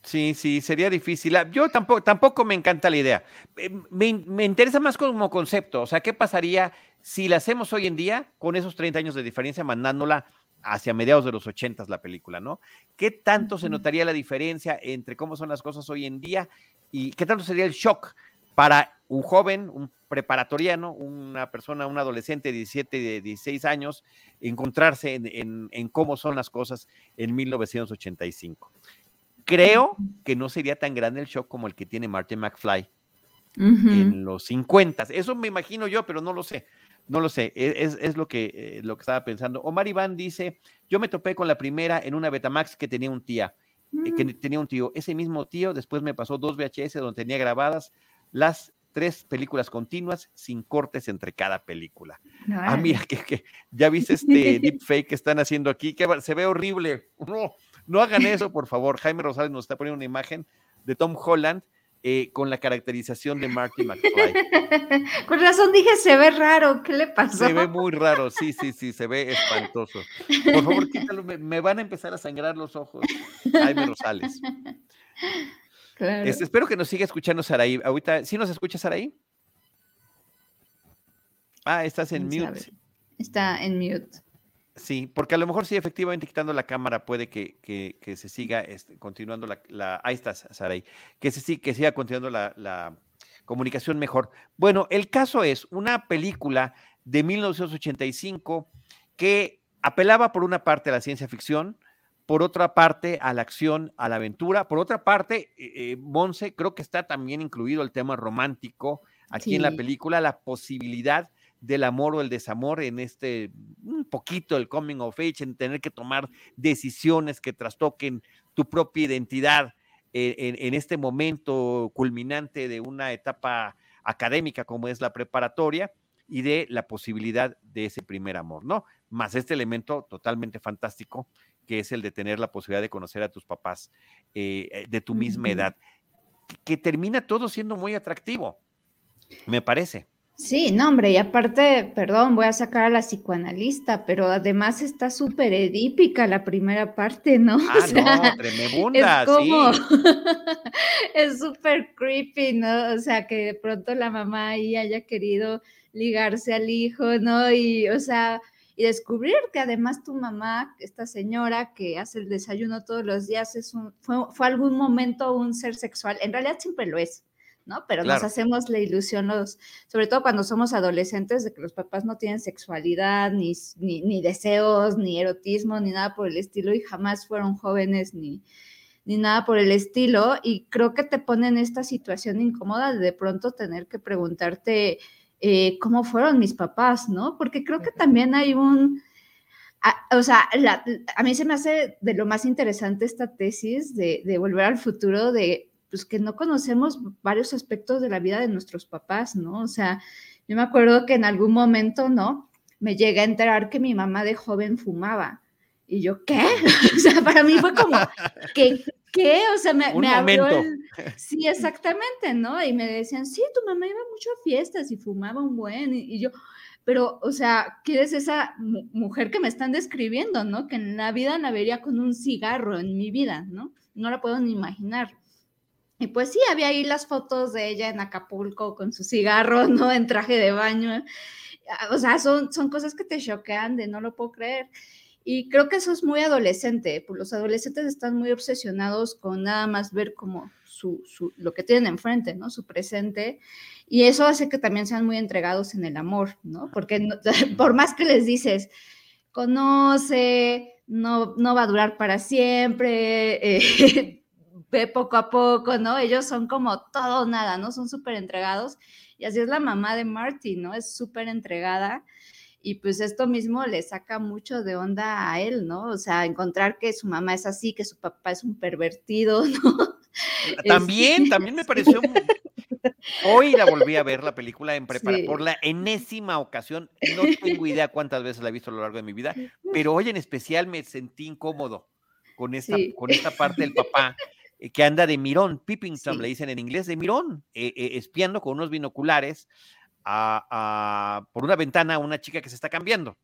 Speaker 1: Sí, sí, sería difícil. Ah, yo tampoco, tampoco me encanta la idea. Eh, me, interesa más como concepto. O sea, ¿qué pasaría si la hacemos hoy en día con esos 30 años de diferencia, mandándola hacia mediados de los 80 la película, ¿no? ¿Qué tanto se notaría la diferencia entre cómo son las cosas hoy en día y qué tanto sería el shock para un joven, un preparatoriano, una persona, un adolescente de 17, de 16 años, encontrarse en, cómo son las cosas en 1985. Creo que no sería tan grande el shock como el que tiene Martin McFly en los 50. Eso me imagino yo, pero no lo sé. No lo sé, e, es, lo, que, eh, lo que estaba pensando. Omar Iván dice, yo me topé con la primera en una Betamax que tenía un tía, eh, que mm. tenía un tío. Ese mismo tío después me pasó dos VHS donde tenía grabadas las tres películas continuas sin cortes entre cada película. ah, mira, que, ya viste este deepfake que están haciendo aquí, que se ve horrible. No, no hagan eso, por favor. Jaime Rosales nos está poniendo una imagen de Tom Holland eh, con la caracterización de Marty McFly.
Speaker 5: Con razón dije, se ve raro, ¿qué le pasó?
Speaker 1: Se ve muy raro, sí, sí, sí, se ve espantoso. Por favor, quítalo, me, me van a empezar a sangrar los ojos. Jaime Rosales.
Speaker 5: Claro.
Speaker 1: Este, espero que nos siga escuchando Saraí. Ahorita, ¿sí nos escucha Saraí? Ah, estás en
Speaker 5: ¿Quién
Speaker 1: mute.
Speaker 5: sabe? Está en mute.
Speaker 1: Sí, porque a lo mejor sí, efectivamente, quitando la cámara puede que, que- que se siga este, continuando la, la- Ahí estás, Saraí. Que, se, sí- que siga continuando la, la comunicación mejor. Bueno, el caso es una película de 1985 que apelaba por una parte a la ciencia ficción, por otra parte a la acción, a la aventura, por otra parte, eh, eh, Monse, creo que está también incluido el tema romántico aquí en la película, la posibilidad del amor o el desamor en este, un poquito el coming of age, en tener que tomar decisiones que trastoquen tu propia identidad eh, en, en este momento culminante de una etapa académica como es la preparatoria y de la posibilidad de ese primer amor, ¿no? Más este elemento totalmente fantástico que es el de tener la posibilidad de conocer a tus papás eh, eh, de tu misma
Speaker 5: Ujú.
Speaker 1: edad, que, termina todo siendo muy atractivo, me parece.
Speaker 5: Sí, no, hombre, y aparte, perdón, voy a sacar a la psicoanalista, pero además está súper edípica la primera parte, ¿no? O
Speaker 1: Ah,
Speaker 5: sea,
Speaker 1: no, tremebunda,
Speaker 5: es como,
Speaker 1: sí.
Speaker 5: es súper creepy, ¿no? O sea, que de pronto la mamá ahí haya querido ligarse al hijo, ¿no? Y, o sea, y descubrir que además tu mamá, esta señora que hace el desayuno todos los días, es un, fue, fue algún momento un ser sexual, en realidad siempre lo es. ¿no? Pero nos
Speaker 1: Claro.
Speaker 5: hacemos la ilusión, los, sobre todo cuando somos adolescentes, de que los papás no tienen sexualidad, ni, ni, ni deseos, ni erotismo, ni nada por el estilo, y jamás fueron jóvenes ni, ni nada por el estilo. Y creo que te pone en esta situación incómoda de de pronto tener que preguntarte eh, cómo fueron mis papás, ¿no? Porque creo que también hay un... a- o sea, la- a mí se me hace de lo más interesante esta tesis de, de volver al futuro, de pues que no conocemos varios aspectos de la vida de nuestros papás, ¿no? O sea, yo me acuerdo que en algún momento, ¿no? Me llegué a enterar que mi mamá de joven fumaba. Y yo, ¿qué? o sea, para mí fue como, ¿qué? ¿Qué? O sea, me,
Speaker 1: Un
Speaker 5: me abrió el... Sí, exactamente, ¿no? Y me decían, sí, tu mamá iba mucho a fiestas y fumaba un buen. Y, y yo, pero, o sea, ¿quién es esa mu- mujer que me están describiendo, ¿no? Que en la vida la vería con un cigarro en mi vida, ¿no? No la puedo ni imaginar. Y pues sí, había ahí las fotos de ella en Acapulco con su cigarro, ¿no? En traje de baño. Ah, O sea, son, son cosas que te choquean de no lo puedo creer. Y creo que eso es muy adolescente, pues los adolescentes están muy obsesionados con nada más ver como su, su- lo que tienen enfrente, ¿no? Su presente. Y eso hace que también sean muy entregados en el amor, ¿no? Porque no- por más que les dices, conoce, no, no va a durar para siempre, eh, ve poco a poco, ¿no? Ellos son como todo o nada, ¿no? Son súper entregados. Y así es la mamá de Marty, ¿no? Es súper entregada. Y pues esto mismo le saca mucho de onda a él, ¿no? O sea, encontrar que su mamá es así, que su papá es un pervertido, ¿no?
Speaker 1: También,
Speaker 5: Este,
Speaker 1: también me pareció. mu- Hoy la volví a ver la película en prepara
Speaker 5: Sí.
Speaker 1: por la enésima ocasión. No tengo idea cuántas veces la he visto a lo largo de mi vida, pero hoy en especial me sentí incómodo con esta,
Speaker 5: Sí.
Speaker 1: con esta parte del papá eh, que anda de mirón, Pippington
Speaker 5: Sí.
Speaker 1: le dicen en inglés, de mirón, eh, eh, espiando con unos binoculares a- a- por una ventana a una chica que se está cambiando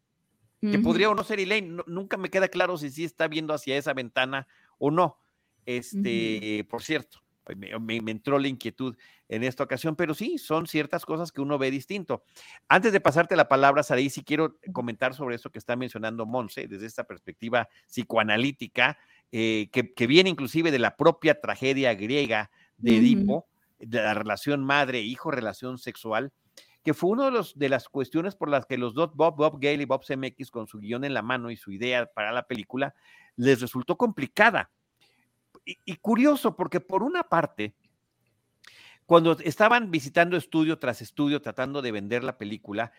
Speaker 1: que podría o no ser Elaine. no- nunca me queda claro si sí está viendo hacia esa ventana o no. Este, por cierto, me, me- me entró la inquietud en esta ocasión, pero sí, son ciertas cosas que uno ve distinto. Antes de pasarte la palabra, Saraí, sí quiero comentar sobre eso que está mencionando Monse, desde esta perspectiva psicoanalítica, eh, que, que viene inclusive de la propia tragedia griega de. Edipo, de la relación madre-hijo, relación sexual, que fue una de, los, de las cuestiones por las que los dos, Bob, Bob Gale y Bob CMX, con su guion en la mano y su idea para la película, les resultó complicada. Y, y curioso, porque por una parte, cuando estaban visitando estudio tras estudio tratando de vender la película,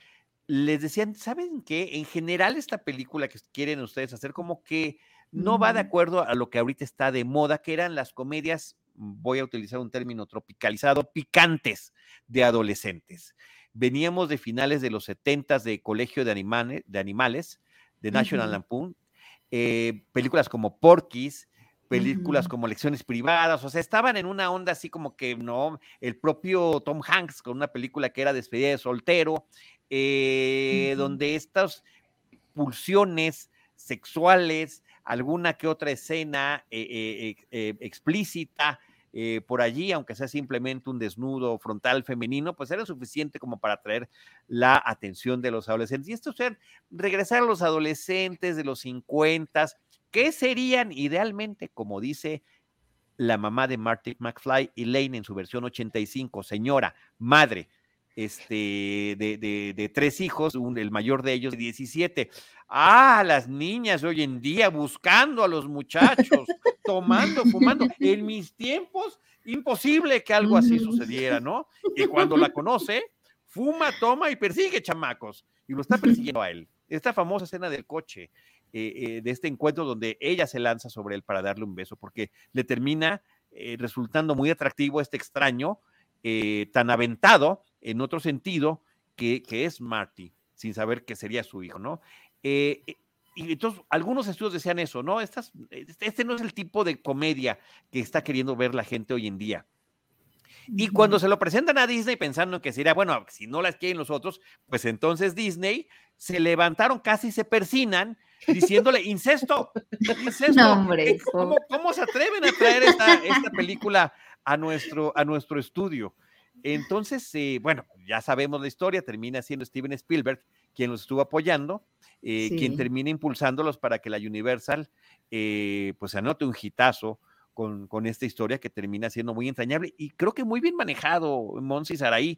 Speaker 1: les decían, ¿saben qué? En general esta película que quieren ustedes hacer como que no va de acuerdo a lo que ahorita está de moda, que eran las comedias, voy a utilizar un término tropicalizado, picantes de adolescentes. Veníamos de finales de los 70 de Colegio de, Animane- de Animales, de National. Lampoon, eh, películas como Porky's, películas como Lecciones Privadas, o sea, estaban en una onda así como que, ¿no? El propio Tom Hanks con una película que era Despedida de soltero, eh, donde estas pulsiones sexuales, alguna que otra escena eh, eh, por allí, aunque sea simplemente un desnudo frontal femenino, pues era suficiente como para atraer la atención de los adolescentes. Y esto es regresar a los adolescentes de los 50, ¿Qué serían idealmente, como dice la mamá de Marty McFly, Elaine en su versión 85, señora, madre, este, de, tres hijos, el mayor de ellos 17. Ah, las niñas hoy en día buscando a los muchachos, tomando, fumando. En mis tiempos, imposible que algo así sucediera, ¿no? Y cuando la conoce, fuma, toma y persigue chamacos. Y lo está persiguiendo a él. Esta famosa escena del coche, eh, eh, de este encuentro donde ella se lanza sobre él para darle un beso, porque le termina eh, resultando muy atractivo este extraño, tan aventado en otro sentido, que, es Marty, sin saber que sería su hijo, ¿no? y entonces, algunos estudios decían eso, ¿no? Estas, este no es el tipo de comedia que está queriendo ver la gente hoy en día. Y cuando se lo presentan a Disney pensando que sería, bueno, si no las quieren los otros, pues entonces Disney se levantaron, casi se persinan diciéndole incesto, incesto.
Speaker 5: hombre,
Speaker 1: ¿Cómo, se atreven a traer esta, película a nuestro, a nuestro estudio? Entonces, eh, bueno, ya sabemos la historia, termina siendo Steven Spielberg quien los estuvo apoyando, eh, quien termina impulsándolos para que la Universal eh, pues anote un hitazo con, con, esta historia que termina siendo muy entrañable y creo que muy bien manejado Monsi Saraí,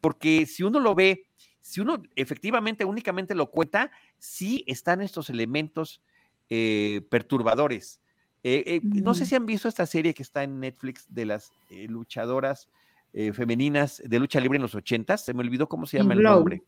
Speaker 1: porque si uno lo ve si uno efectivamente únicamente lo cuenta, sí están estos elementos eh, perturbadores. Eh, no sé si han visto esta serie que está en Netflix de las luchadoras femeninas de lucha libre en los ochentas. Se me olvidó cómo se llama el nombre.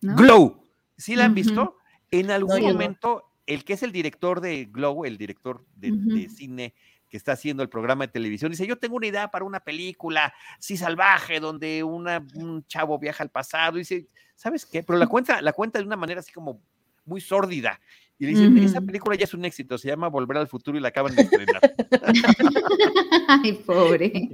Speaker 1: Glow. ¿Sí la han visto? En algún momento, el que es el director de Glow, el director de cine que está haciendo el programa de televisión, dice, yo tengo una idea para una película, sí, salvaje, donde un chavo viaja al pasado, y dice, ¿sabes qué? Pero la cuenta, la cuenta de una manera así como muy sórdida. Y le dicen, esa película ya es un éxito, se llama Volver al Futuro y la acaban de estrenar.
Speaker 5: Ay, pobre.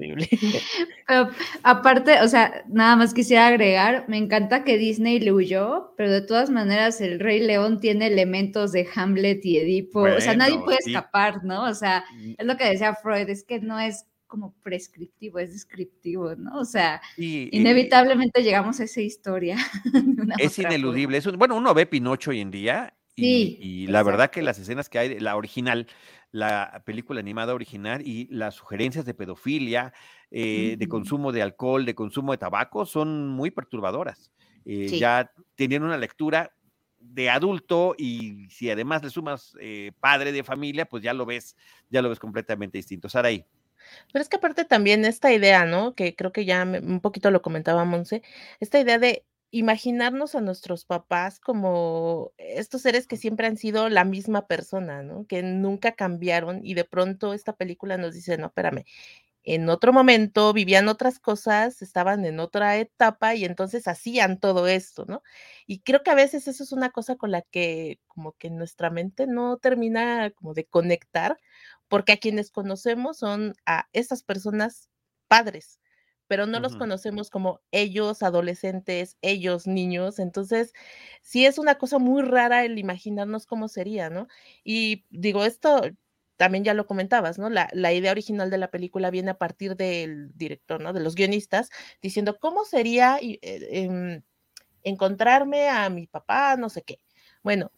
Speaker 5: aparte, o sea, nada más quisiera agregar, me encanta que Disney le huyó, pero de todas maneras el Rey León tiene elementos de Hamlet y Edipo, o sea, nadie puede escapar, ¿no? O sea, mm. es lo que decía Freud, es que no es como prescriptivo, es descriptivo, ¿no? O sea, inevitablemente llegamos a esa historia.
Speaker 1: es ineludible. Es bueno, uno ve Pinocho hoy en día y, la verdad que las escenas que hay, la original, la película animada original y las sugerencias de pedofilia, eh, de consumo de alcohol, de consumo de tabaco, son muy perturbadoras. Eh, ya teniendo una lectura de adulto y si además le sumas eh, padre de familia, pues ya lo ves, ya lo ves completamente distinto. Saraí.
Speaker 4: Pero es que aparte también esta idea, ¿no? Que creo que ya un poquito lo comentaba Monse, esta idea de imaginarnos a nuestros papás como estos seres que siempre han sido la misma persona, ¿no? Que nunca cambiaron y de pronto esta película nos dice, no, espérame, en otro momento vivían otras cosas, estaban en otra etapa y entonces hacían todo esto, ¿no? Y creo que a veces eso es una cosa con la que como que nuestra mente no termina como de conectar, porque a quienes conocemos son a estas personas padres, pero no los conocemos como ellos adolescentes, ellos niños. Entonces, sí es una cosa muy rara el imaginarnos cómo sería, ¿no? Y digo, esto también ya lo comentabas, ¿no? La, idea original de la película viene a partir del director, ¿no? De los guionistas, diciendo, ¿cómo sería eh, em, encontrarme a mi papá, no sé qué? Bueno,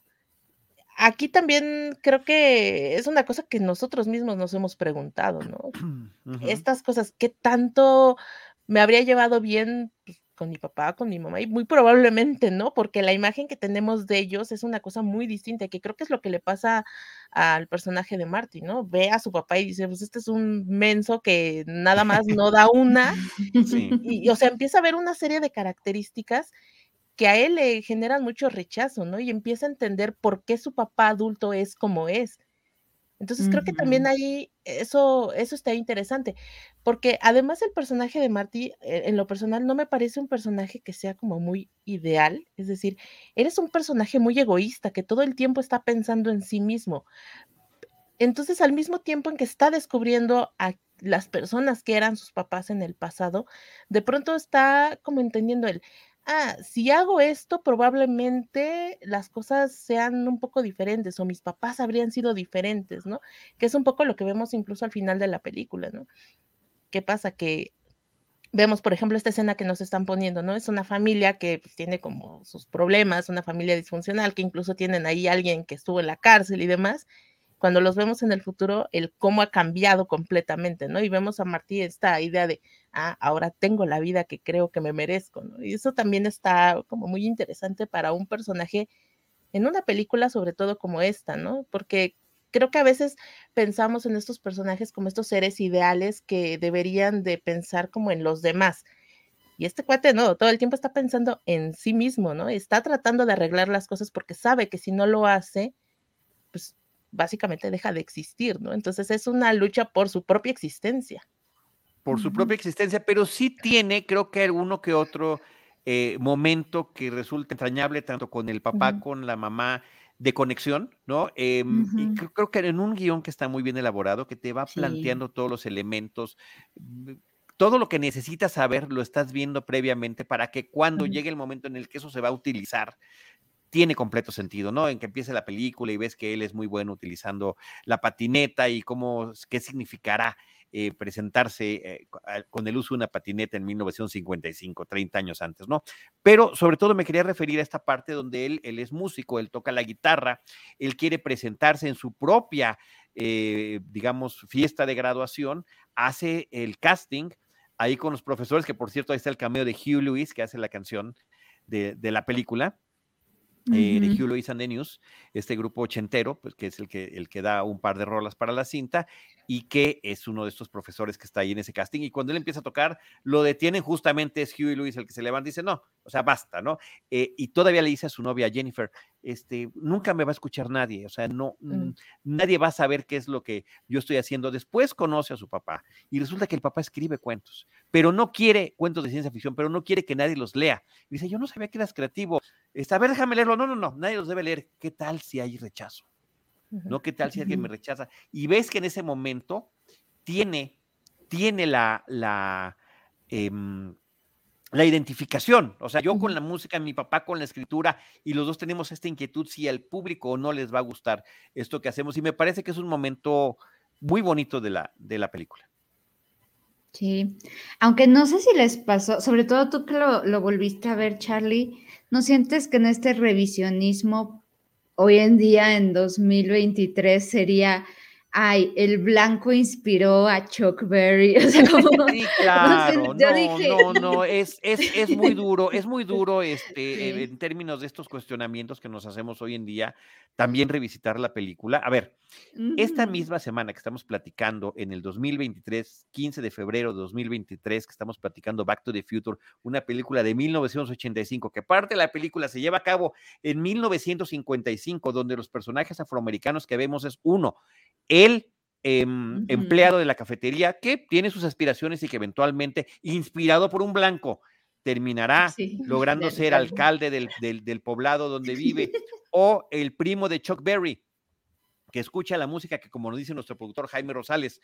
Speaker 4: aquí también creo que es una cosa que nosotros mismos nos hemos preguntado, ¿no? Estas cosas, ¿qué tanto me habría llevado bien pues, con mi papá, con mi mamá? Y muy probablemente no, porque la imagen que tenemos de ellos es una cosa muy distinta, que creo que es lo que le pasa al personaje de Marty, ¿no? Ve a su papá y dice, pues este es un menso que nada más no da una, y o sea, empieza a ver una serie de características que a él le generan mucho rechazo, ¿no? Y empieza a entender por qué su papá adulto es como es. Entonces creo que también ahí eso, eso está interesante, porque además el personaje de Marty, eh, en lo personal, no me parece un personaje que sea como muy ideal, es decir, eres un personaje muy egoísta, que todo el tiempo está pensando en sí mismo. entonces al mismo tiempo en que está descubriendo a las personas que eran sus papás en el pasado, de pronto está como entendiendo el, ah, si hago esto, probablemente las cosas sean un poco diferentes o mis papás habrían sido diferentes, ¿no? Que es un poco lo que vemos incluso al final de la película, ¿no? ¿Qué pasa? Que vemos, por ejemplo, esta escena que nos están poniendo, ¿no? Es una familia que pues, tiene como sus problemas, una familia disfuncional, que incluso tienen ahí alguien que estuvo en la cárcel y demás. Cuando los vemos en el futuro, el cómo ha cambiado completamente, ¿no? Y vemos a Martí esta idea de, ah, ahora tengo la vida que creo que me merezco, ¿no? Y eso también está como muy interesante para un personaje en una película, sobre todo como esta, ¿no? Porque creo que a veces pensamos en estos personajes como estos seres ideales que deberían de pensar como en los demás. Y este cuate no, todo el tiempo está pensando en sí mismo, ¿no? Está tratando de arreglar las cosas porque sabe que si no lo hace, básicamente deja de existir, ¿no? Entonces es una lucha por su propia existencia.
Speaker 1: Por su propia existencia, pero sí tiene, creo que alguno que otro eh, momento que resulta entrañable tanto con el papá, con la mamá, de conexión, ¿no? Em, y creo, que en un guion que está muy bien elaborado, que te va planteando todos los elementos, mm, todo lo que necesitas saber lo estás viendo previamente para que cuando llegue el momento en el que eso se va a utilizar, tiene completo sentido, ¿no? En que empiece la película y ves que él es muy bueno utilizando la patineta y cómo, qué significará eh, presentarse eh, con el uso de una patineta en 1955, 30 años antes, ¿no? Pero sobre todo me quería referir a esta parte donde él, él es músico, él toca la guitarra, él quiere presentarse en su propia, eh, digamos, fiesta de graduación, hace el casting ahí con los profesores, que por cierto ahí está el cameo de Hugh Lewis, que hace la canción de, de la película eh, de Hugh Lewis and the News, este grupo ochentero, pues, que es el que, el que da un par de rolas para la cinta y que es uno de estos profesores que está ahí en ese casting. Y cuando él empieza a tocar, lo detienen justamente, es Hugh Lewis el que se levanta y dice, no, o sea, basta, ¿no? Eh, y todavía le dice a su novia Jennifer, este, nunca me va a escuchar nadie, o sea, no, mm. nadie va a saber qué es lo que yo estoy haciendo. Después conoce a su papá y resulta que el papá escribe cuentos, pero no quiere cuentos de ciencia ficción, pero no quiere que nadie los lea. dice, yo no sabía que eras creativo. Está, a ver, déjame leerlo. No, no, no, nadie los debe leer. ¿Qué tal si hay rechazo? ¿No? ¿Qué tal si alguien me rechaza? Y ves que en ese momento tiene, tiene la, la, em, la identificación. O sea, yo con la música, mi papá con la escritura, y los dos tenemos esta inquietud si al público no les va a gustar esto que hacemos. Y me parece que es un momento muy bonito de la, de la película.
Speaker 5: Sí, aunque no sé si les pasó, sobre todo tú que lo, lo volviste a ver, Charlie, ¿no sientes que en este revisionismo hoy en día, en 2023, sería ay, el blanco inspiró a Chuck Berry. O sea, como,
Speaker 1: sí, claro, no, no, no, es, es, es, muy duro, es muy duro este, en términos de estos cuestionamientos que nos hacemos hoy en día, también revisitar la película. A ver, esta misma semana que estamos platicando en el 2023, 15 de febrero de 2023, que estamos platicando Back to the Future, una película de 1985, que parte de la película se lleva a cabo en 1955, donde los personajes afroamericanos que vemos es uno, el em, empleado de la cafetería que tiene sus aspiraciones y que eventualmente, inspirado por un blanco, terminará logrando ser alcalde del, poblado donde vive, o el primo de Chuck Berry, que escucha la música que, como nos dice nuestro productor Jaime Rosales,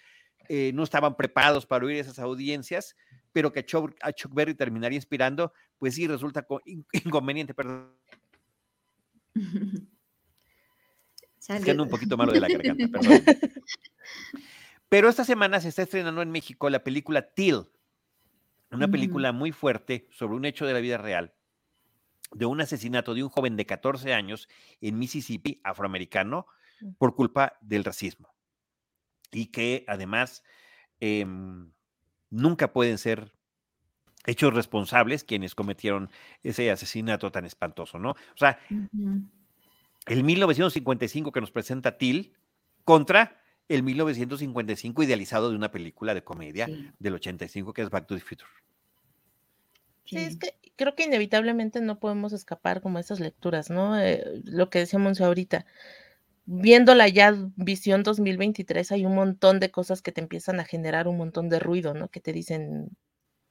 Speaker 1: eh, no estaban preparados para oír esas audiencias, pero que a Chuck, Berry terminaría inspirando, pues sí, resulta inconveniente, perdón. Un poquito malo de la garganta, perdón. Pero esta semana se está estrenando en México la película Till, una película muy fuerte sobre un hecho de la vida real, de un asesinato de un joven de 14 años en Mississippi, afroamericano, mm. por culpa del racismo. Y que además em, nunca pueden ser hechos responsables quienes cometieron ese asesinato tan espantoso, ¿no? O sea, el 1955 que nos presenta Till contra el 1955 idealizado de una película de comedia del 85 que es Back to the Future.
Speaker 4: Sí, es que creo que inevitablemente no podemos escapar como esas lecturas, ¿no? Eh, lo que decíamos ahorita, viéndola ya visión 2023 hay un montón de cosas que te empiezan a generar un montón de ruido, ¿no? Que te dicen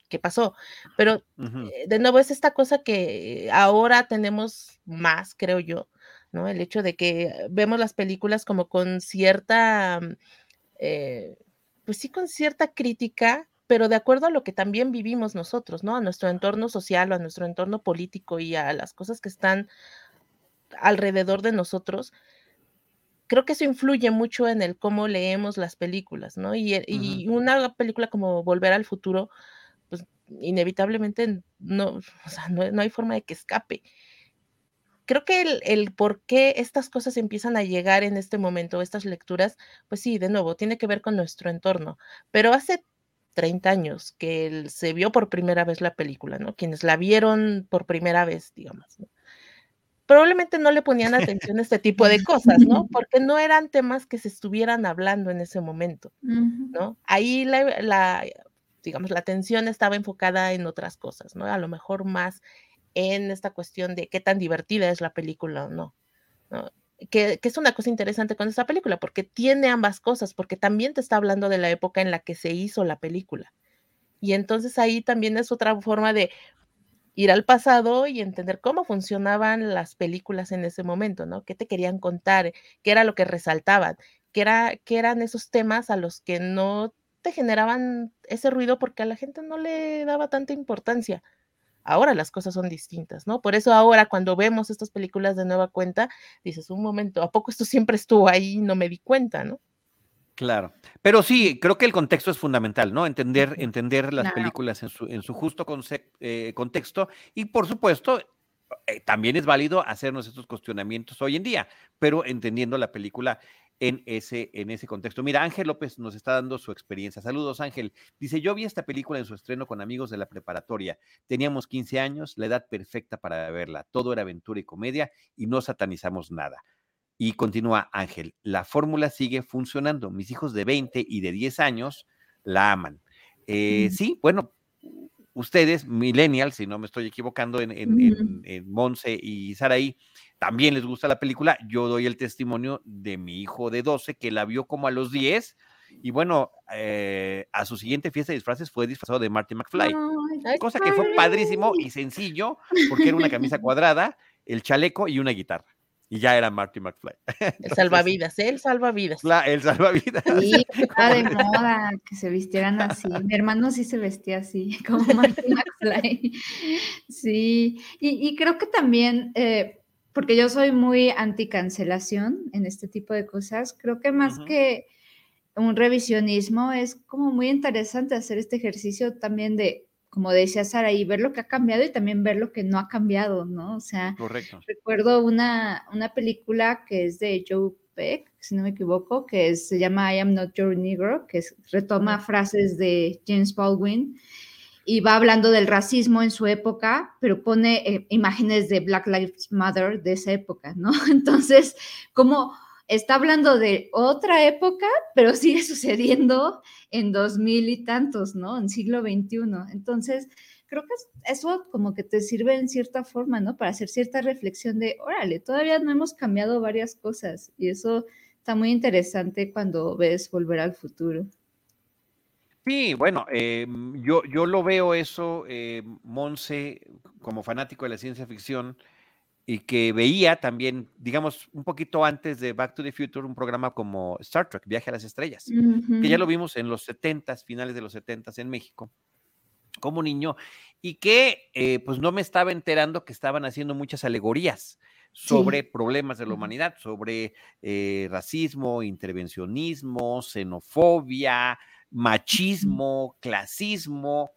Speaker 4: qué pasó. Pero eh, de nuevo es esta cosa que ahora tenemos más, creo yo, ¿no? El hecho de que vemos las películas como con cierta, eh, pues sí, con cierta crítica, pero de acuerdo a lo que también vivimos nosotros, ¿no? A nuestro entorno social, a nuestro entorno político y a las cosas que están alrededor de nosotros, creo que eso influye mucho en el cómo leemos las películas, ¿no? Y, y una película como Volver al Futuro, pues inevitablemente no, o sea, no, hay forma de que escape. Creo que el, el, por qué estas cosas empiezan a llegar en este momento, estas lecturas, pues sí, de nuevo, tiene que ver con nuestro entorno. Pero hace 30 años que se vio por primera vez la película, ¿no? Quienes la vieron por primera vez, digamos, ¿no? probablemente no le ponían atención a este tipo de cosas, ¿no? Porque no eran temas que se estuvieran hablando en ese momento, ¿no? Ahí la, digamos, la atención estaba enfocada en otras cosas, ¿no? A lo mejor más en esta cuestión de qué tan divertida es la película o no. Que, que, es una cosa interesante con esta película, porque tiene ambas cosas, porque también te está hablando de la época en la que se hizo la película. Y entonces ahí también es otra forma de, ir al pasado y entender cómo funcionaban las películas en ese momento, ¿no? ¿Qué te querían contar? ¿Qué era lo que resaltaban? ¿Qué, era, qué eran esos temas a los que no te generaban ese ruido porque a la gente no le daba tanta importancia? Ahora las cosas son distintas, ¿no? Por eso ahora cuando vemos estas películas de nueva cuenta, dices, un momento, ¿a poco esto siempre estuvo ahí y no me di cuenta, ¿no?
Speaker 1: Claro, pero sí, creo que el contexto es fundamental, ¿no? Entender, entender las películas en su, en su justo eh, contexto y por supuesto eh, también es válido hacernos estos cuestionamientos hoy en día, pero entendiendo la película en ese, en ese contexto. Mira, Ángel López nos está dando su experiencia. Saludos, Ángel. Dice, yo vi esta película en su estreno con amigos de la preparatoria. Teníamos 15 años, la edad perfecta para verla. Todo era aventura y comedia y no satanizamos nada. Y continúa Ángel, la fórmula sigue funcionando. Mis hijos de 20 y de 10 años la aman. Eh, sí, bueno, ustedes, millennials, si no me estoy equivocando, en, en, Monse y Saraí, también les gusta la película. Yo doy el testimonio de mi hijo de 12 que la vio como a los 10 y bueno, eh, a su siguiente fiesta de disfraces fue disfrazado de Marty McFly, cosa que fue padrísimo y sencillo porque era una camisa cuadrada, el chaleco y una guitarra y ya era Marty McFly.
Speaker 4: el salvavidas, el salvavidas.
Speaker 1: La, el salvavidas.
Speaker 5: Sí, está de moda que se vistieran así. Mi hermano sí se vestía así, como Marty McFly. Sí, y, creo que también, eh, porque yo soy muy anti-cancelación en este tipo de cosas, creo que más que un revisionismo es como muy interesante hacer este ejercicio también de como decía Sara, y ver lo que ha cambiado y también ver lo que no ha cambiado, ¿no? O sea, recuerdo una, una película que es de Joe Peck, si no me equivoco, que se llama I Am Not Your Negro, que retoma frases de James Baldwin y va hablando del racismo en su época, pero pone eh, imágenes de Black Lives Matter de esa época, ¿no? Entonces, como está hablando de otra época, pero sigue sucediendo en dos mil y tantos, ¿no? En siglo XXI. Entonces, creo que eso como que te sirve en cierta forma, ¿no? Para hacer cierta reflexión de, órale, todavía no hemos cambiado varias cosas y eso está muy interesante cuando ves volver al futuro.
Speaker 1: Sí, bueno, em, yo, yo lo veo eso, eh, Monse, como fanático de la ciencia ficción, y que veía también, digamos, un poquito antes de Back to the Future, un programa como Star Trek, Viaje a las Estrellas, que ya lo vimos en los 70 finales de los 70 en México, como niño, y que eh, pues no me estaba enterando que estaban haciendo muchas alegorías sobre problemas de la humanidad, sobre eh, racismo, intervencionismo, xenofobia, machismo, clasismo,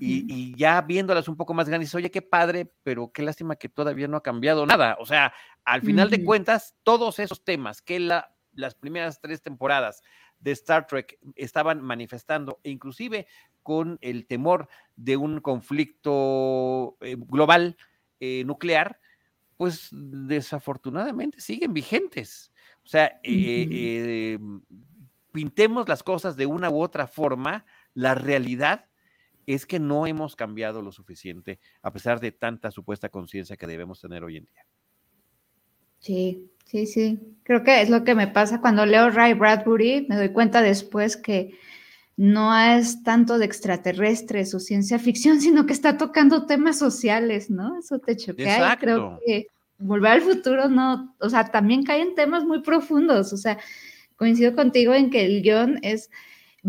Speaker 1: y, ya viéndolas un poco más grandes, oye, qué padre, pero qué lástima que todavía no ha cambiado nada. O sea, al final de cuentas, todos esos temas que la, las primeras tres temporadas de Star Trek estaban manifestando, e inclusive con el temor de un conflicto eh, global eh, nuclear, pues desafortunadamente siguen vigentes. O sea, eh, pintemos las cosas de una u otra forma, la realidad es que no hemos cambiado lo suficiente a pesar de tanta supuesta conciencia que debemos tener hoy en día.
Speaker 5: Sí, sí, sí. Creo que es lo que me pasa cuando leo Ray Bradbury, me doy cuenta después que no es tanto de extraterrestres o ciencia ficción, sino que está tocando temas sociales, ¿no? Eso te choquea. Creo que Volver al futuro no, o sea, también caen temas muy profundos, o sea, coincido contigo en que el guion es,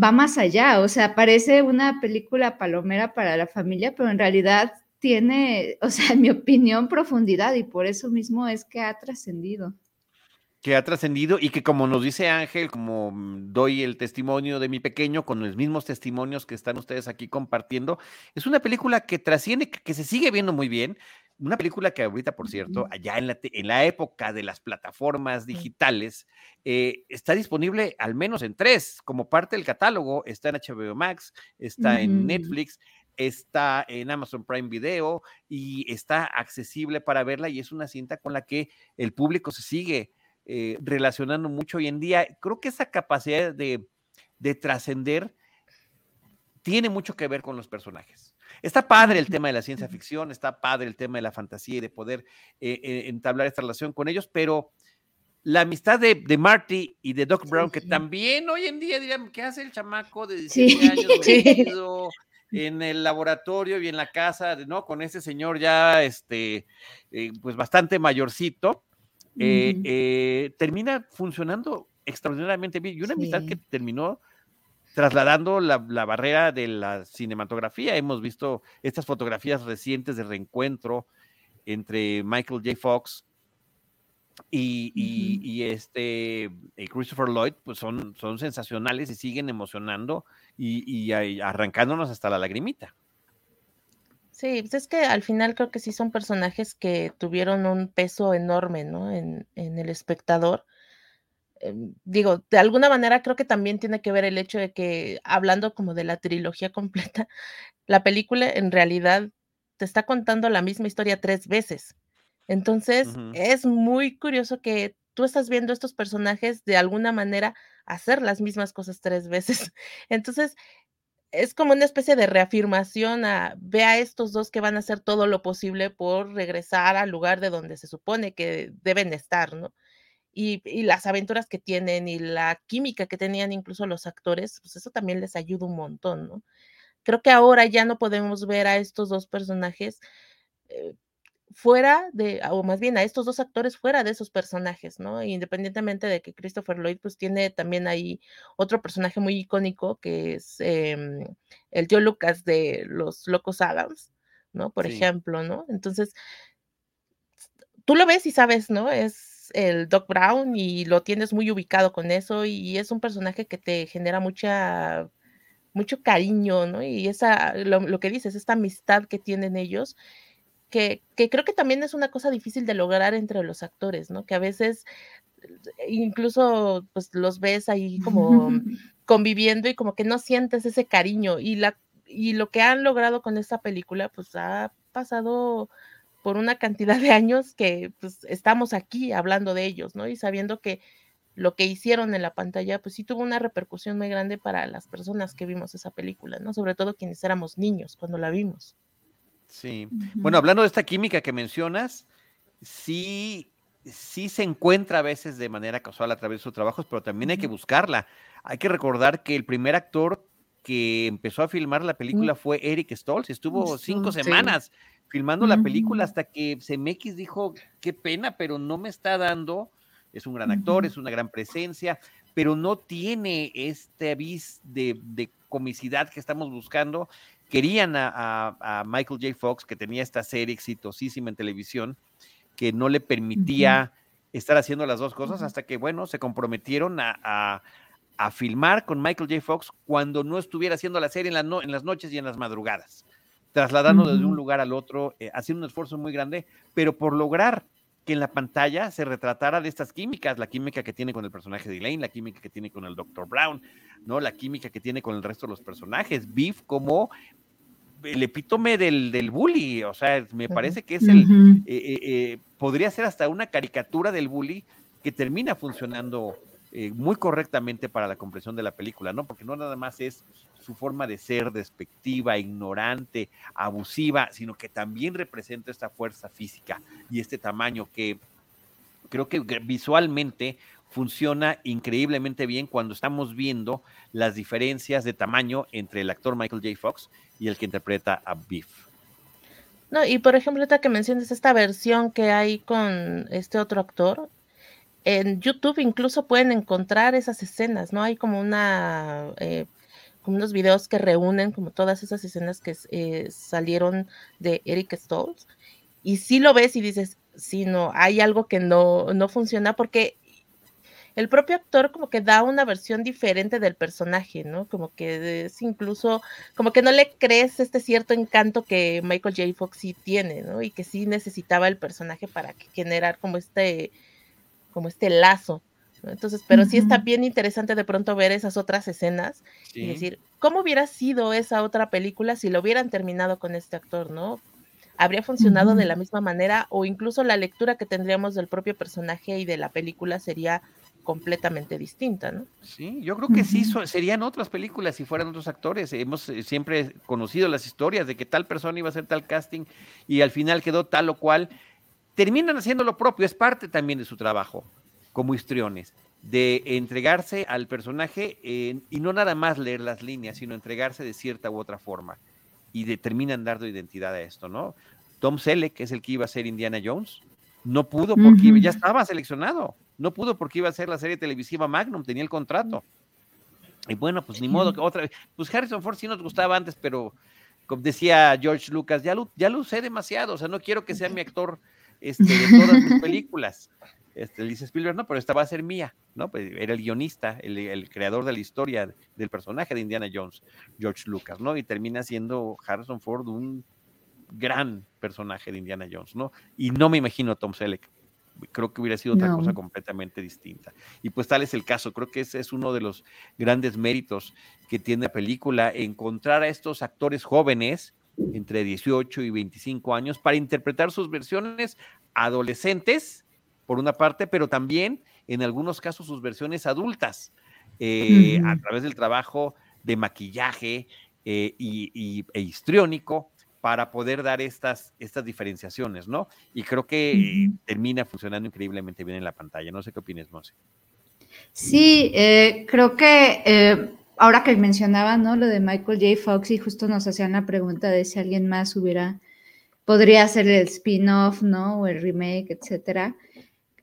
Speaker 5: va más allá, o sea, parece una película palomera para la familia, pero en realidad tiene, o sea, en mi opinión, profundidad y por eso mismo es que ha trascendido
Speaker 1: que ha trascendido y que como nos dice Ángel, como doy el testimonio de mi pequeño con los mismos testimonios que están ustedes aquí compartiendo, es una película que trasciende, que, se sigue viendo muy bien. Una película que ahorita, por cierto, allá en la, en la época de las plataformas digitales, eh, está disponible al menos en tres, como parte del catálogo. Está en HBO Max, está en Netflix, está en Amazon Prime Video y está accesible para verla y es una cinta con la que el público se sigue eh, relacionando mucho hoy en día. Creo que esa capacidad de, trascender tiene mucho que ver con los personajes. Está padre el tema de la ciencia ficción, está padre el tema de la fantasía y de poder eh, eh, entablar esta relación con ellos, pero la amistad de, Marty y de Doc Brown, que también hoy en día dirían, ¿qué hace el chamaco de 17 años en el laboratorio y en la casa, ¿no? Con ese señor ya, este, pues bastante mayorcito. Eh, eh, termina funcionando extraordinariamente bien y una amistad que terminó trasladando la, barrera de la cinematografía. Hemos visto estas fotografías recientes de reencuentro entre Michael J. Fox y, este eh, Christopher Lloyd, pues son, son sensacionales y siguen emocionando y arrancándonos hasta la lagrimita.
Speaker 4: Sí, pues es que al final creo que sí son personajes que tuvieron un peso enorme, ¿no? En, el espectador. Em, digo, de alguna manera creo que también tiene que ver el hecho de que, hablando como de la trilogía completa, la película en realidad te está contando la misma historia tres veces. Entonces, es muy curioso que tú estás viendo estos personajes de alguna manera hacer las mismas cosas tres veces. Entonces, es como una especie de reafirmación a, ve a estos dos que van a hacer todo lo posible por regresar al lugar de donde se supone que deben estar, ¿no? Y, las aventuras que tienen y la química que tenían incluso los actores, pues eso también les ayuda un montón, ¿no? Creo que ahora ya no podemos ver a estos dos personajes eh, fuera de, o más bien a estos dos actores fuera de esos personajes, ¿no? Independientemente de que Christopher Lloyd pues tiene también ahí otro personaje muy icónico que es em, el tío Lucas de los Locos Adams, ¿no? Por ejemplo, ¿no? Entonces, tú lo ves y sabes, ¿no? Es el Doc Brown y lo tienes muy ubicado con eso y es un personaje que te genera mucha mucho cariño, ¿no? Y esa, lo, lo que dices, esta amistad que tienen ellos, que, creo que también es una cosa difícil de lograr entre los actores, ¿no? Que a veces incluso pues los ves ahí como conviviendo y como que no sientes ese cariño y la y lo que han logrado con esta película pues ha pasado por una cantidad de años que pues estamos aquí hablando de ellos, ¿no? Y sabiendo que lo que hicieron en la pantalla pues sí tuvo una repercusión muy grande para las personas que vimos esa película, ¿no? Sobre todo quienes éramos niños cuando la vimos.
Speaker 1: Sí. Bueno, hablando de esta química que mencionas, sí, sí se encuentra a veces de manera casual a través de sus trabajos, pero también hay que buscarla. Hay que recordar que el primer actor que empezó a filmar la película fue Eric Stoltz, estuvo cinco semanas filmando la película hasta que CMX dijo, qué pena, pero no me está dando, es un gran actor, es una gran presencia, pero no tiene este avis de, de comicidad que estamos buscando querían a, Michael J. Fox, que tenía esta serie exitosísima en televisión, que no le permitía estar haciendo las dos cosas, hasta que, bueno, se comprometieron a, filmar con Michael J. Fox cuando no estuviera haciendo la serie en, en las noches y en las madrugadas, trasladándolo de un lugar al otro, eh, haciendo un esfuerzo muy grande, pero por lograr que en la pantalla se retratara de estas químicas, la química que tiene con el personaje de Elaine, la química que tiene con el Dr. Brown, ¿no? La química que tiene con el resto de los personajes. Beef como el epítome del, del bully, o sea, me parece que es el, eh, eh, podría ser hasta una caricatura del bully que termina funcionando muy correctamente para la comprensión de la película, ¿no? Porque no nada más es su forma de ser despectiva, ignorante, abusiva, sino que también representa esta fuerza física y este tamaño que creo que visualmente funciona increíblemente bien cuando estamos viendo las diferencias de tamaño entre el actor Michael J. Fox y el que interpreta a Biff.
Speaker 4: No, y por ejemplo, ahorita que mencionas esta versión que hay con este otro actor, en YouTube incluso pueden encontrar esas escenas, ¿no? Hay como una, eh, unos videos que reúnen como todas esas escenas que eh, salieron de Eric Stoltz. Y sí lo ves y dices, sí, no, hay algo que no, no funciona porque el propio actor como que da una versión diferente del personaje, ¿no? Como que es incluso, como que no le crees este cierto encanto que Michael J. Fox sí tiene, ¿no? Y que sí necesitaba el personaje para generar como este, como este lazo. Entonces, pero sí está bien interesante de pronto ver esas otras escenas y decir, ¿cómo hubiera sido esa otra película si lo hubieran terminado con este actor, ¿no? ¿Habría funcionado de la misma manera o incluso la lectura que tendríamos del propio personaje y de la película sería completamente distinta, ¿no?
Speaker 1: Sí, yo creo que sí, serían otras películas si fueran otros actores. Hemos eh, siempre conocido las historias de que tal persona iba a hacer tal casting y al final quedó tal o cual. Terminan haciendo lo propio, es parte también de su trabajo como histriones, de entregarse al personaje y no nada más leer las líneas, sino entregarse de cierta u otra forma. Y terminan dando identidad a esto, ¿no? Tom Selleck, que es el que iba a ser Indiana Jones, no pudo porque ya estaba seleccionado. No pudo porque iba a ser la serie televisiva Magnum, tenía el contrato. Y bueno, pues ni modo que otra vez. Pues Harrison Ford sí nos gustaba antes, pero como decía George Lucas, ya lo, ya lo usé demasiado. O sea, no quiero que sea mi actor este, de todas mis películas. Este, dice Spielberg, no, pero esta va a ser mía, ¿no? Pues era el guionista, el, el, creador de la historia del personaje de Indiana Jones, George Lucas, ¿no? Y termina siendo Harrison Ford un gran personaje de Indiana Jones, ¿no? Y no me imagino a Tom Selleck creo que hubiera sido otra cosa completamente distinta. Y pues tal es el caso, creo que ese es uno de los grandes méritos que tiene la película, encontrar a estos actores jóvenes entre 18 y 25 años para interpretar sus versiones adolescentes, por una parte, pero también en algunos casos sus versiones adultas, eh, a través del trabajo de maquillaje eh, y, e histriónico para poder dar estas, estas diferenciaciones, ¿no? Y creo que termina funcionando increíblemente bien en la pantalla. No sé qué opinas, Monse.
Speaker 5: Sí, eh, creo que eh, ahora que mencionaba, ¿no? Lo de Michael J. Fox y justo nos hacían la pregunta de si alguien más hubiera, podría hacer el spin-off, ¿no? O el remake, etcétera.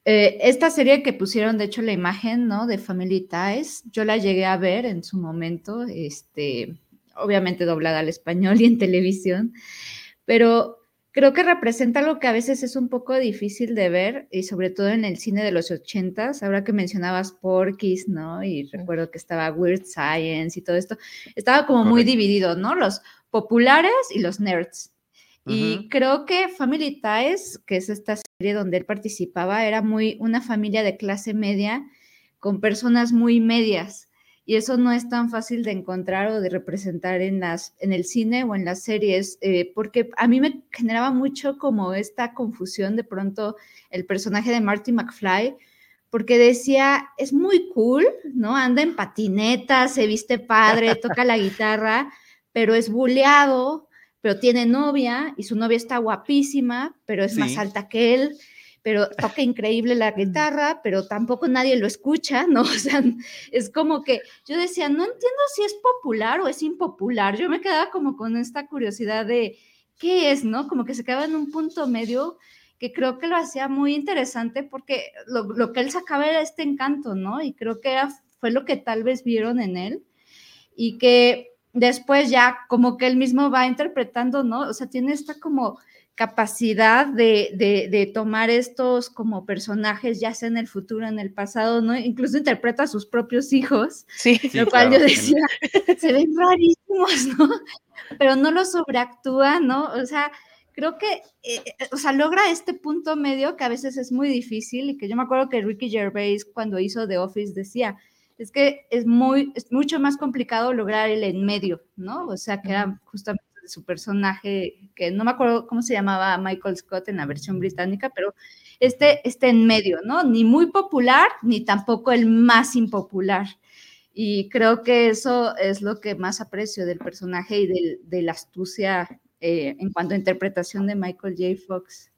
Speaker 5: Eh, esta serie que pusieron, de hecho, la imagen, ¿no? De Family Ties, yo la llegué a ver en su momento, este, obviamente doblada al español y en televisión, pero creo que representa algo que a veces es un poco difícil de ver, y sobre todo en el cine de los ochentas, ahora que mencionabas Porky's, ¿no? Y recuerdo que estaba Weird Science y todo esto, estaba como muy dividido, ¿no? Los populares y los nerds. Y creo que Family Ties, que es esta serie donde él participaba, era muy una familia de clase media con personas muy medias y eso no es tan fácil de encontrar o de representar en, las, en el cine o en las series, eh, porque a mí me generaba mucho como esta confusión de pronto el personaje de Marty McFly, porque decía, es muy cool, ¿no? Anda en patineta, se viste padre, toca la guitarra, pero es buleado, pero tiene novia y su novia está guapísima, pero es más alta que él pero toca increíble la guitarra, pero tampoco nadie lo escucha, ¿no? O sea, es como que yo decía, no entiendo si es popular o es impopular. Yo me quedaba como con esta curiosidad de qué es, ¿no? Como que se quedaba en un punto medio que creo que lo hacía muy interesante porque lo, que él sacaba era este encanto, ¿no? Y creo que fue lo que tal vez vieron en él y que después ya como que él mismo va interpretando, ¿no? O sea, tiene esta como capacidad de, tomar estos como personajes, ya sea en el futuro, en el pasado, ¿no? Incluso interpreta a sus propios hijos, sí, lo cual yo decía, se ven rarísimos, ¿no? Pero no lo sobreactúa, ¿no? O sea, creo que, eh, o sea, logra este punto medio que a veces es muy difícil y que yo me acuerdo que Ricky Gervais cuando hizo The Office decía, es que es muy, es mucho más complicado lograr el en medio, ¿no? O sea, que era justamente su personaje, que no me acuerdo cómo se llamaba Michael Scott en la versión británica, pero este, este en medio, ¿no? Ni muy popular, ni tampoco el más impopular. Y creo que eso es lo que más aprecio del personaje y de la astucia eh, en cuanto a interpretación de Michael J. Fox.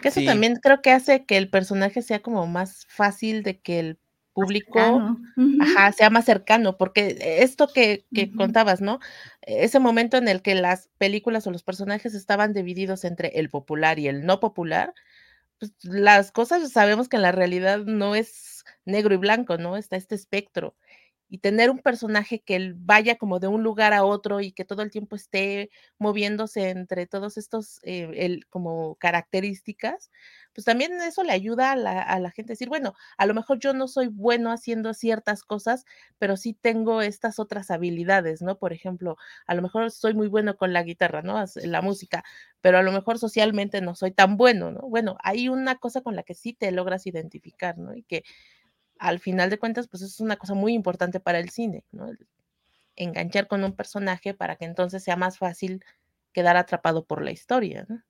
Speaker 4: Que eso también creo que hace que el personaje sea como más fácil de que el público ajá, sea más cercano, porque esto que, que contabas, ¿no? Ese momento en el que las películas o los personajes estaban divididos entre el popular y el no popular, pues las cosas sabemos que en la realidad no es negro y blanco, ¿no? Está este espectro. Y tener un personaje que vaya como de un lugar a otro y que todo el tiempo esté moviéndose entre todos estos eh, el, como características, pues también eso le ayuda a la, a la gente a decir, bueno, a lo mejor yo no soy bueno haciendo ciertas cosas, pero sí tengo estas otras habilidades, ¿no? Por ejemplo, a lo mejor soy muy bueno con la guitarra, ¿no? La música, pero a lo mejor socialmente no soy tan bueno, ¿no? Bueno, hay una cosa con la que sí te logras identificar, ¿no? Y que al final de cuentas, pues es una cosa muy importante para el cine, ¿no? Enganchar con un personaje para que entonces sea más fácil quedar atrapado por la historia, ¿no?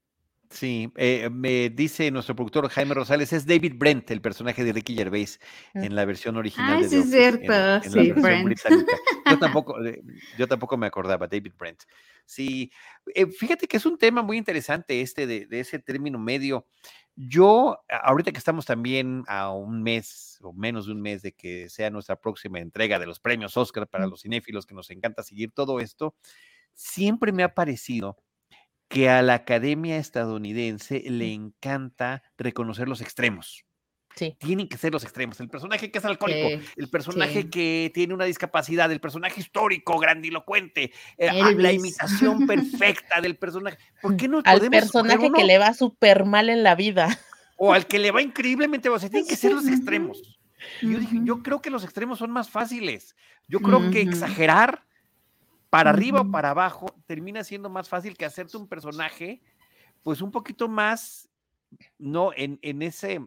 Speaker 1: Sí, eh, me dice nuestro productor Jaime Rosales, es David Brent, el personaje de Ricky Gervais
Speaker 4: Mm.
Speaker 1: en la versión original
Speaker 5: Ay,
Speaker 1: de
Speaker 5: sí es
Speaker 1: en-
Speaker 5: cierto,
Speaker 1: en,
Speaker 5: sí, Brent.
Speaker 1: Yo tampoco, eh, yo tampoco me acordaba, David Brent. Sí, eh, fíjate que es un tema muy interesante este de, de ese término medio. Yo, ahorita que estamos también a un mes o menos de un mes de que sea nuestra próxima entrega de los premios Oscar para
Speaker 4: Mm.
Speaker 1: los cinéfilos que nos encanta seguir todo esto, siempre me ha parecido que a la academia estadounidense le encanta reconocer los extremos.
Speaker 4: Sí.
Speaker 1: Tienen que ser los extremos. El personaje que es alcohólico, el personaje
Speaker 5: sí.
Speaker 1: que tiene una discapacidad, el personaje histórico, grandilocuente, eh, la imitación perfecta del personaje. ¿Por qué no
Speaker 4: Al
Speaker 1: podemos
Speaker 4: personaje que le va súper mal en la vida.
Speaker 1: O al que le va increíblemente, o sea, tienen que ser los extremos. Yo dije, yo creo que los extremos son más fáciles. Yo creo que exagerar para arriba o para abajo termina siendo más fácil que hacerte un personaje, pues un poquito más, no, en, en ese,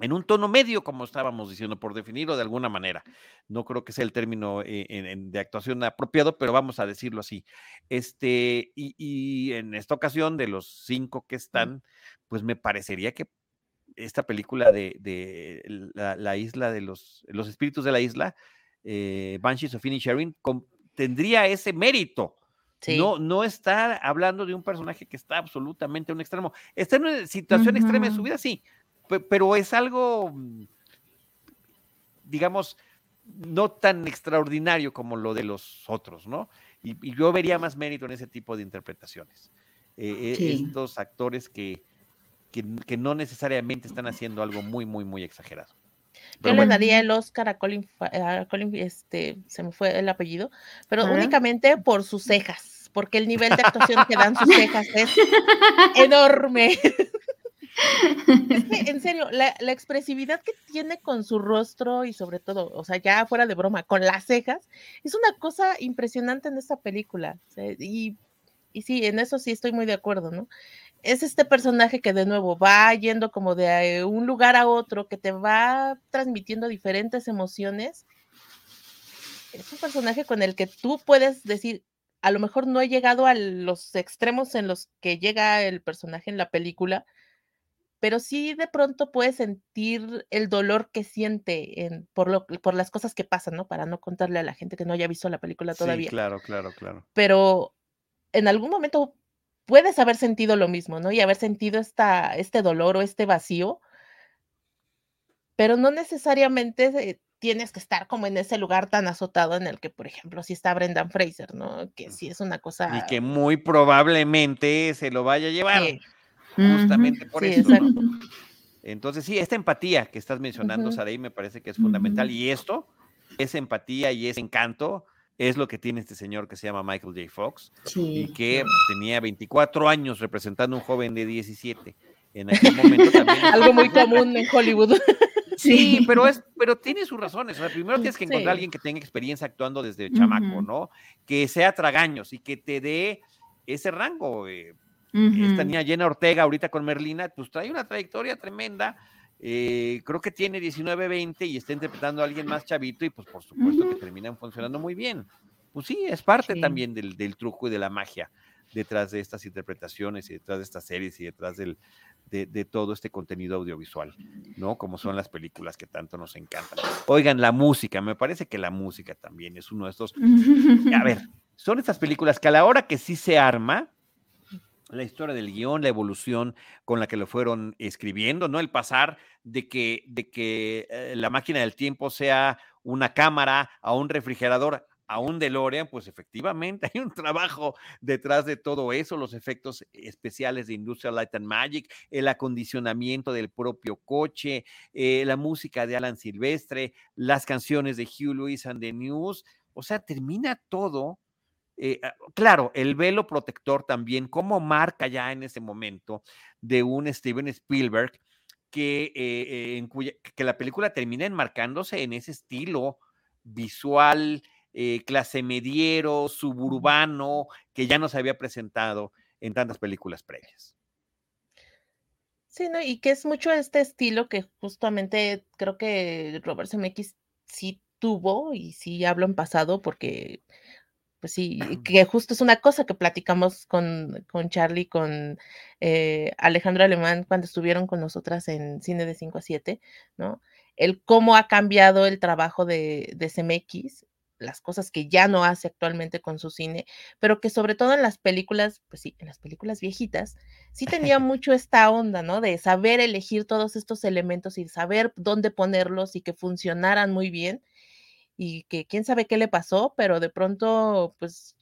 Speaker 1: en un tono medio, como estábamos diciendo, por definirlo de alguna manera. No creo que sea el término eh, en- en- de actuación apropiado, pero vamos a decirlo así. Este, y, y en esta ocasión, de los cinco que están, pues me parecería que esta película de, de la, la isla de los, los espíritus de la isla, eh, Banshees of Inisherin, tendría ese mérito.
Speaker 4: Sí.
Speaker 1: No, no está hablando de un personaje que está absolutamente a un extremo. Está en una situación extrema de su vida, sí, pe- pero es algo, mm, digamos, no tan extraordinario como lo de los otros, ¿no? Y, y yo vería más mérito en ese tipo de interpretaciones. Eh, eh,
Speaker 5: Sí.
Speaker 1: Estos actores que, que, que no necesariamente están haciendo algo muy, muy, muy exagerado.
Speaker 4: Yo le daría el Oscar a Colin, a Colin, este, se me fue el apellido, pero únicamente por sus cejas, porque el nivel de actuación que dan sus cejas es enorme. Es que, en serio, la, la expresividad que tiene con su rostro y sobre todo, o sea, ya fuera de broma, con las cejas, es una cosa impresionante en esta película. o sea, y, y sí, en eso sí estoy muy de acuerdo, ¿no? Es este personaje que de nuevo va yendo como de un lugar a otro, que te va transmitiendo diferentes emociones. Es un personaje con el que tú puedes decir, a lo mejor no he llegado a los extremos en los que llega el personaje en la película, pero sí de pronto puedes sentir el dolor que siente en, por, lo, por las cosas que pasan, ¿no? Para no contarle a la gente que no haya visto la película
Speaker 1: sí,
Speaker 4: todavía.
Speaker 1: claro, claro, claro.
Speaker 4: Pero en algún momento puedes haber sentido lo mismo, ¿no? Y haber sentido esta, este dolor o este vacío, pero no necesariamente eh, tienes que estar como en ese lugar tan azotado en el que, por ejemplo, si está Brendan Fraser, ¿no? Que sí es una cosa...
Speaker 1: Y que muy probablemente se lo vaya a llevar,
Speaker 4: que-
Speaker 1: justamente por
Speaker 4: sí,
Speaker 1: eso.
Speaker 4: exacto.
Speaker 1: ¿no? Entonces, sí, esta empatía que estás mencionando,
Speaker 4: Ujú.
Speaker 1: Saraí, me parece que es fundamental.
Speaker 5: Ujú.
Speaker 1: Y esto, esa empatía y ese encanto, es lo que tiene este señor que se llama Michael J. Fox y que tenía 24 años representando a un joven de 17. En aquel momento también.
Speaker 4: Algo muy común en Hollywood.
Speaker 1: Sí, pero es, pero tiene sus razones. O sea, primero tienes que encontrar a
Speaker 4: Sí.
Speaker 1: alguien que tenga experiencia actuando desde chamaco,
Speaker 5: Ujú.
Speaker 1: ¿no? Que sea tragaños y que te dé ese rango. eh, esta niña Jenna Ortega ahorita con Merlina, pues trae una trayectoria tremenda. Eh, creo que tiene 19, 20 y está interpretando a alguien más chavito y pues por supuesto que
Speaker 5: Ujú.
Speaker 1: terminan funcionando muy bien. Pues sí, es parte
Speaker 5: Sí.
Speaker 1: también del, del truco y de la magia detrás de estas interpretaciones y detrás de estas series y detrás del, de, de todo este contenido audiovisual, ¿no? Como son las películas que tanto nos encantan. Oigan, la música, me parece que la música también es uno de estos a ver, son estas películas que a la hora que sí se arma, la historia del guion, la evolución con la que lo fueron escribiendo, ¿no? El pasar de que, de que eh, la máquina del tiempo sea una cámara a un refrigerador a un DeLorean, pues efectivamente hay un trabajo detrás de todo eso, los efectos especiales de Industrial Light and Magic, el acondicionamiento del propio coche, eh, la música de Alan Silvestre, las canciones de Hugh Lewis and the News, o sea, termina todo. Eh, ah, claro, el velo protector también, como marca ya en ese momento de un Steven Spielberg, que, eh, en cuya, que la película termina enmarcándose en ese estilo visual, eh, clase mediero, suburbano, que ya nos había presentado en tantas películas previas.
Speaker 4: Sí, ¿no? Y que es mucho este estilo que justamente creo que Robert Zemeckis sí tuvo y sí hablo en pasado porque pues sí, que justo es una cosa que platicamos con, con Charlie, con eh, Alejandro Alemán cuando estuvieron con nosotras en Cine de 5 a 7, ¿no? El cómo ha cambiado el trabajo de, de CMX las cosas que ya no hace actualmente con su cine, pero que sobre todo en las películas, pues sí, en las películas viejitas, sí tenía mucho esta onda, ¿no? De saber elegir todos estos elementos y saber dónde ponerlos y que funcionaran muy bien y que quién sabe qué le pasó, pero de pronto, pues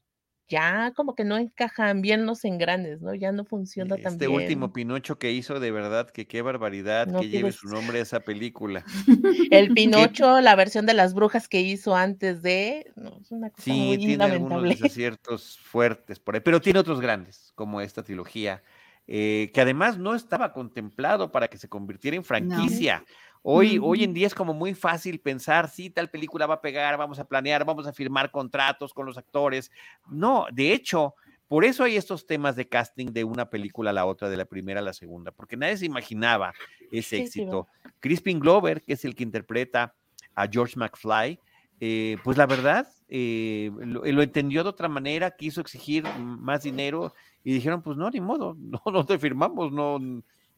Speaker 4: ya como que no encajan bien los engranes, ¿no? Ya no funciona tan
Speaker 1: Este
Speaker 4: bien.
Speaker 1: último Pinocho que hizo, de verdad, que qué barbaridad
Speaker 4: No
Speaker 1: que lleve su nombre a esa película.
Speaker 4: El Pinocho, la versión de las brujas que hizo antes de, no, es una cosa
Speaker 1: Sí,
Speaker 4: muy
Speaker 1: tiene algunos desaciertos fuertes por ahí, pero tiene otros grandes, como esta trilogía, eh, que además no estaba contemplado para que se convirtiera en franquicia. Hoy, hoy en día es como muy fácil pensar, sí, tal película va a pegar, vamos a planear, vamos a firmar contratos con los actores. No, de hecho, por eso hay estos temas de casting de una película a la otra, de la primera a la segunda, porque nadie se imaginaba ese
Speaker 4: Sí, sí,
Speaker 1: éxito. Crispin Glover, que es el que interpreta a George McFly, eh, pues la verdad, eh, lo, lo entendió de otra manera, quiso exigir más dinero y dijeron, pues no, ni modo, no, no te firmamos, no,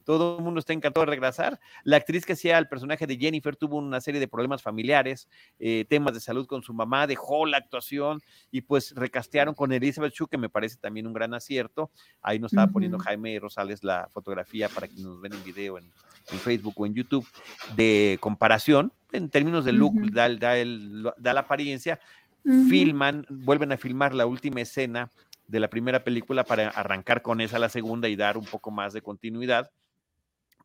Speaker 1: todo el mundo está encantado de regresar. La actriz que hacía el personaje de Jennifer tuvo una serie de problemas familiares, eh, temas de salud con su mamá, dejó la actuación y pues recastearon con Elizabeth Shue, que me parece también un gran acierto. Ahí nos estaba poniendo. Jaime Rosales la fotografía para que nos ven en video en, en Facebook o en YouTube de comparación en términos de look, da, el- da el- da la apariencia, filman, vuelven a filmar la última escena de la primera película para arrancar con esa la segunda y dar un poco más de continuidad.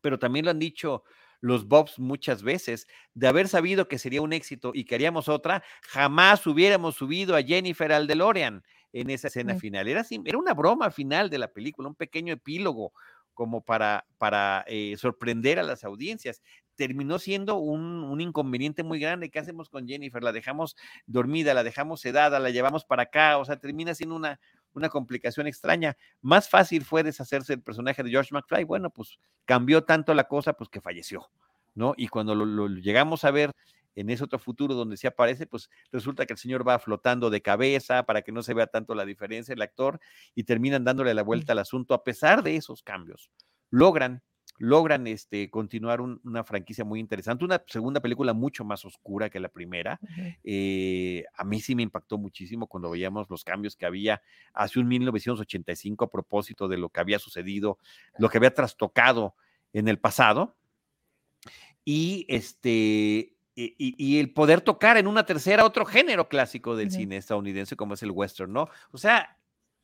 Speaker 1: Pero también lo han dicho los Bobs muchas veces, de haber sabido que sería un éxito y queríamos otra, jamás hubiéramos subido a Jennifer al DeLorean en esa escena final. Era, era una broma final de la película, un pequeño epílogo como para, para eh, sorprender a las audiencias. Terminó siendo un, un inconveniente muy grande. ¿Qué hacemos con Jennifer? ¿La dejamos dormida? ¿La dejamos sedada? ¿La llevamos para acá? O sea, termina siendo una, una complicación extraña. Más fácil fue deshacerse del personaje de George McFly. Bueno, pues cambió tanto la cosa, pues que falleció, ¿no? Y cuando lo, lo llegamos a ver en ese otro futuro donde sí aparece, pues resulta que el señor va flotando de cabeza para que no se vea tanto la diferencia el actor y terminan dándole la vuelta al asunto a pesar de esos cambios. Logran logran este, continuar un- una franquicia muy interesante, una segunda película mucho más oscura que la primera. Eh, a mí sí me impactó muchísimo cuando veíamos los cambios que había hace un 1985 a propósito de lo que había sucedido, lo que había trastocado en el pasado. Y este. Y, y- y el poder tocar en una tercera otro género clásico del cine estadounidense como es el western, ¿no? O sea,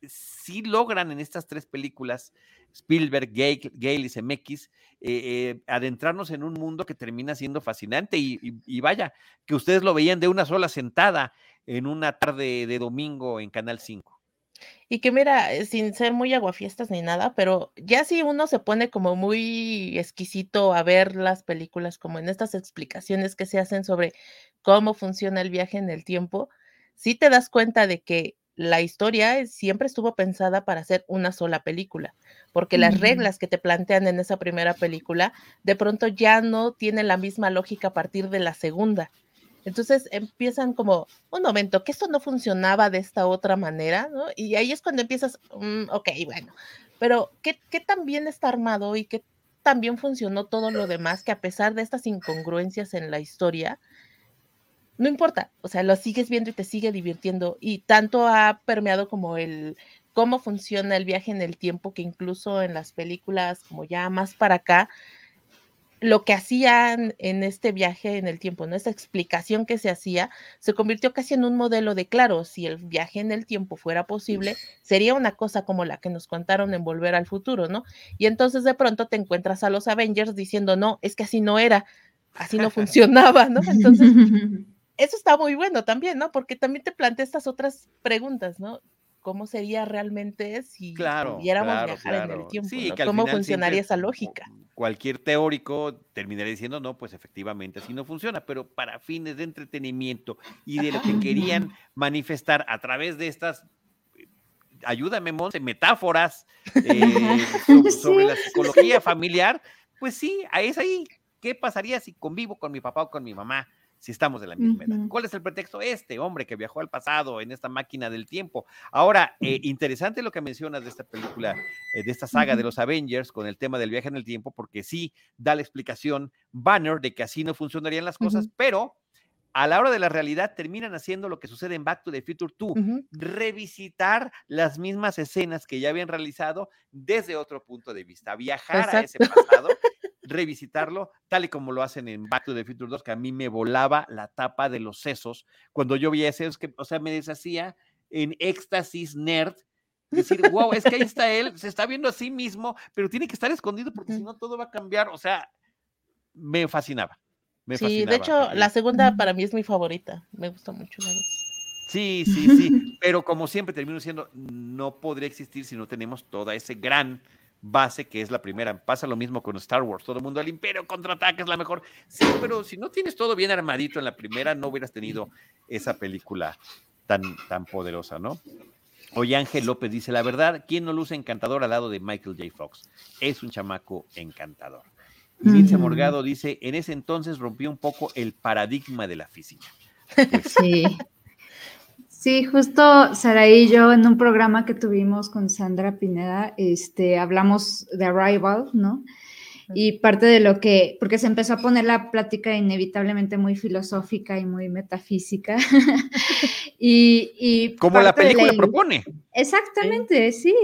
Speaker 1: sí logran en estas tres películas, Spielberg, Gale, Gale y Zemeckis, eh, eh, adentrarnos en un mundo que termina siendo fascinante y, y- vaya, que ustedes lo veían de una sola sentada en una tarde de domingo en Canal 5.
Speaker 4: Y que mira, eh, sin ser muy aguafiestas ni nada, pero ya si uno se pone como muy exquisito a ver las películas, como en estas explicaciones que se hacen sobre cómo funciona el viaje en el tiempo, sí te das cuenta de que la historia siempre estuvo pensada para hacer una sola película, porque las reglas que te plantean en esa primera película de pronto ya no tienen la misma lógica a partir de la segunda. Entonces empiezan como, un momento, que esto no funcionaba de esta otra manera, ¿no? Y ahí es cuando empiezas, "Mm, ok, bueno, pero ¿qué, ¿qué tan bien está armado y qué tan bien funcionó todo lo demás que a pesar de estas incongruencias en la historia, no importa, o sea, lo sigues viendo y te sigue divirtiendo y tanto ha permeado como el cómo funciona el viaje en el tiempo, que incluso en las películas como ya más para acá, lo que hacían en este viaje en el tiempo, ¿no? Esa explicación que se hacía, se convirtió casi en un modelo de, claro, si el viaje en el tiempo fuera posible, sería una cosa como la que nos contaron en Volver al Futuro, ¿no? Y entonces de pronto te encuentras a los Avengers diciendo, no, es que así no era, así no funcionaba, ¿no? Entonces, eso está muy bueno también, ¿no? Porque también te plantea estas otras preguntas, ¿no? cómo sería realmente si pudiéramos viajar en el tiempo, cómo funcionaría esa lógica.
Speaker 1: Cualquier teórico terminaría diciendo, no, pues efectivamente así no funciona, pero para fines de entretenimiento y de lo que querían manifestar a través de estas, ayúdame, Monse, metáforas eh, sobre, la psicología familiar, pues sí, es ahí. ¿Qué pasaría si convivo con mi papá o con mi mamá? Si estamos de la misma edad. ¿Cuál es el pretexto? Este hombre que viajó al pasado en esta máquina del tiempo. Ahora, eh, interesante lo que mencionas de esta película, eh, de esta saga de los Avengers con el tema del viaje en el tiempo, porque sí da la explicación Banner de que así no funcionarían las cosas, pero a la hora de la realidad terminan haciendo lo que sucede en Back to the Future 2, revisitar las mismas escenas que ya habían realizado desde otro punto de vista, viajar a ese pasado revisitarlo, tal y como lo hacen en Back to the Future 2, que a mí me volaba la tapa de los sesos cuando yo veía sesos, que, o sea, me deshacía en éxtasis nerd. Decir, wow, es que ahí está él, se está viendo a sí mismo, pero tiene que estar escondido porque si no todo va a cambiar. O sea, me fascinaba.
Speaker 4: sí, de hecho, la segunda para mí es mi favorita. Me gusta mucho.
Speaker 1: Sí, sí, sí. pero como siempre termino diciendo, no podría existir si no tenemos toda ese gran base que es la primera. Pasa lo mismo con Star Wars. Todo el mundo, el Imperio contraataca es la mejor. Sí, pero si no tienes todo bien armadito en la primera, no hubieras tenido esa película tan, tan poderosa, ¿no? Oye, Ángel López dice, la verdad, ¿quién no luce encantador al lado de Michael J. Fox? Es un chamaco encantador. Y Morgado dice, en ese entonces rompió un poco el paradigma de la física.
Speaker 5: Pues sí. Sí, justo Sara y yo en un programa que tuvimos con Sandra Pineda, este, hablamos de Arrival, ¿no? Y parte de lo que, porque se empezó a poner la plática inevitablemente muy filosófica y muy metafísica. y,
Speaker 1: Como la película propone.
Speaker 5: Exactamente, sí.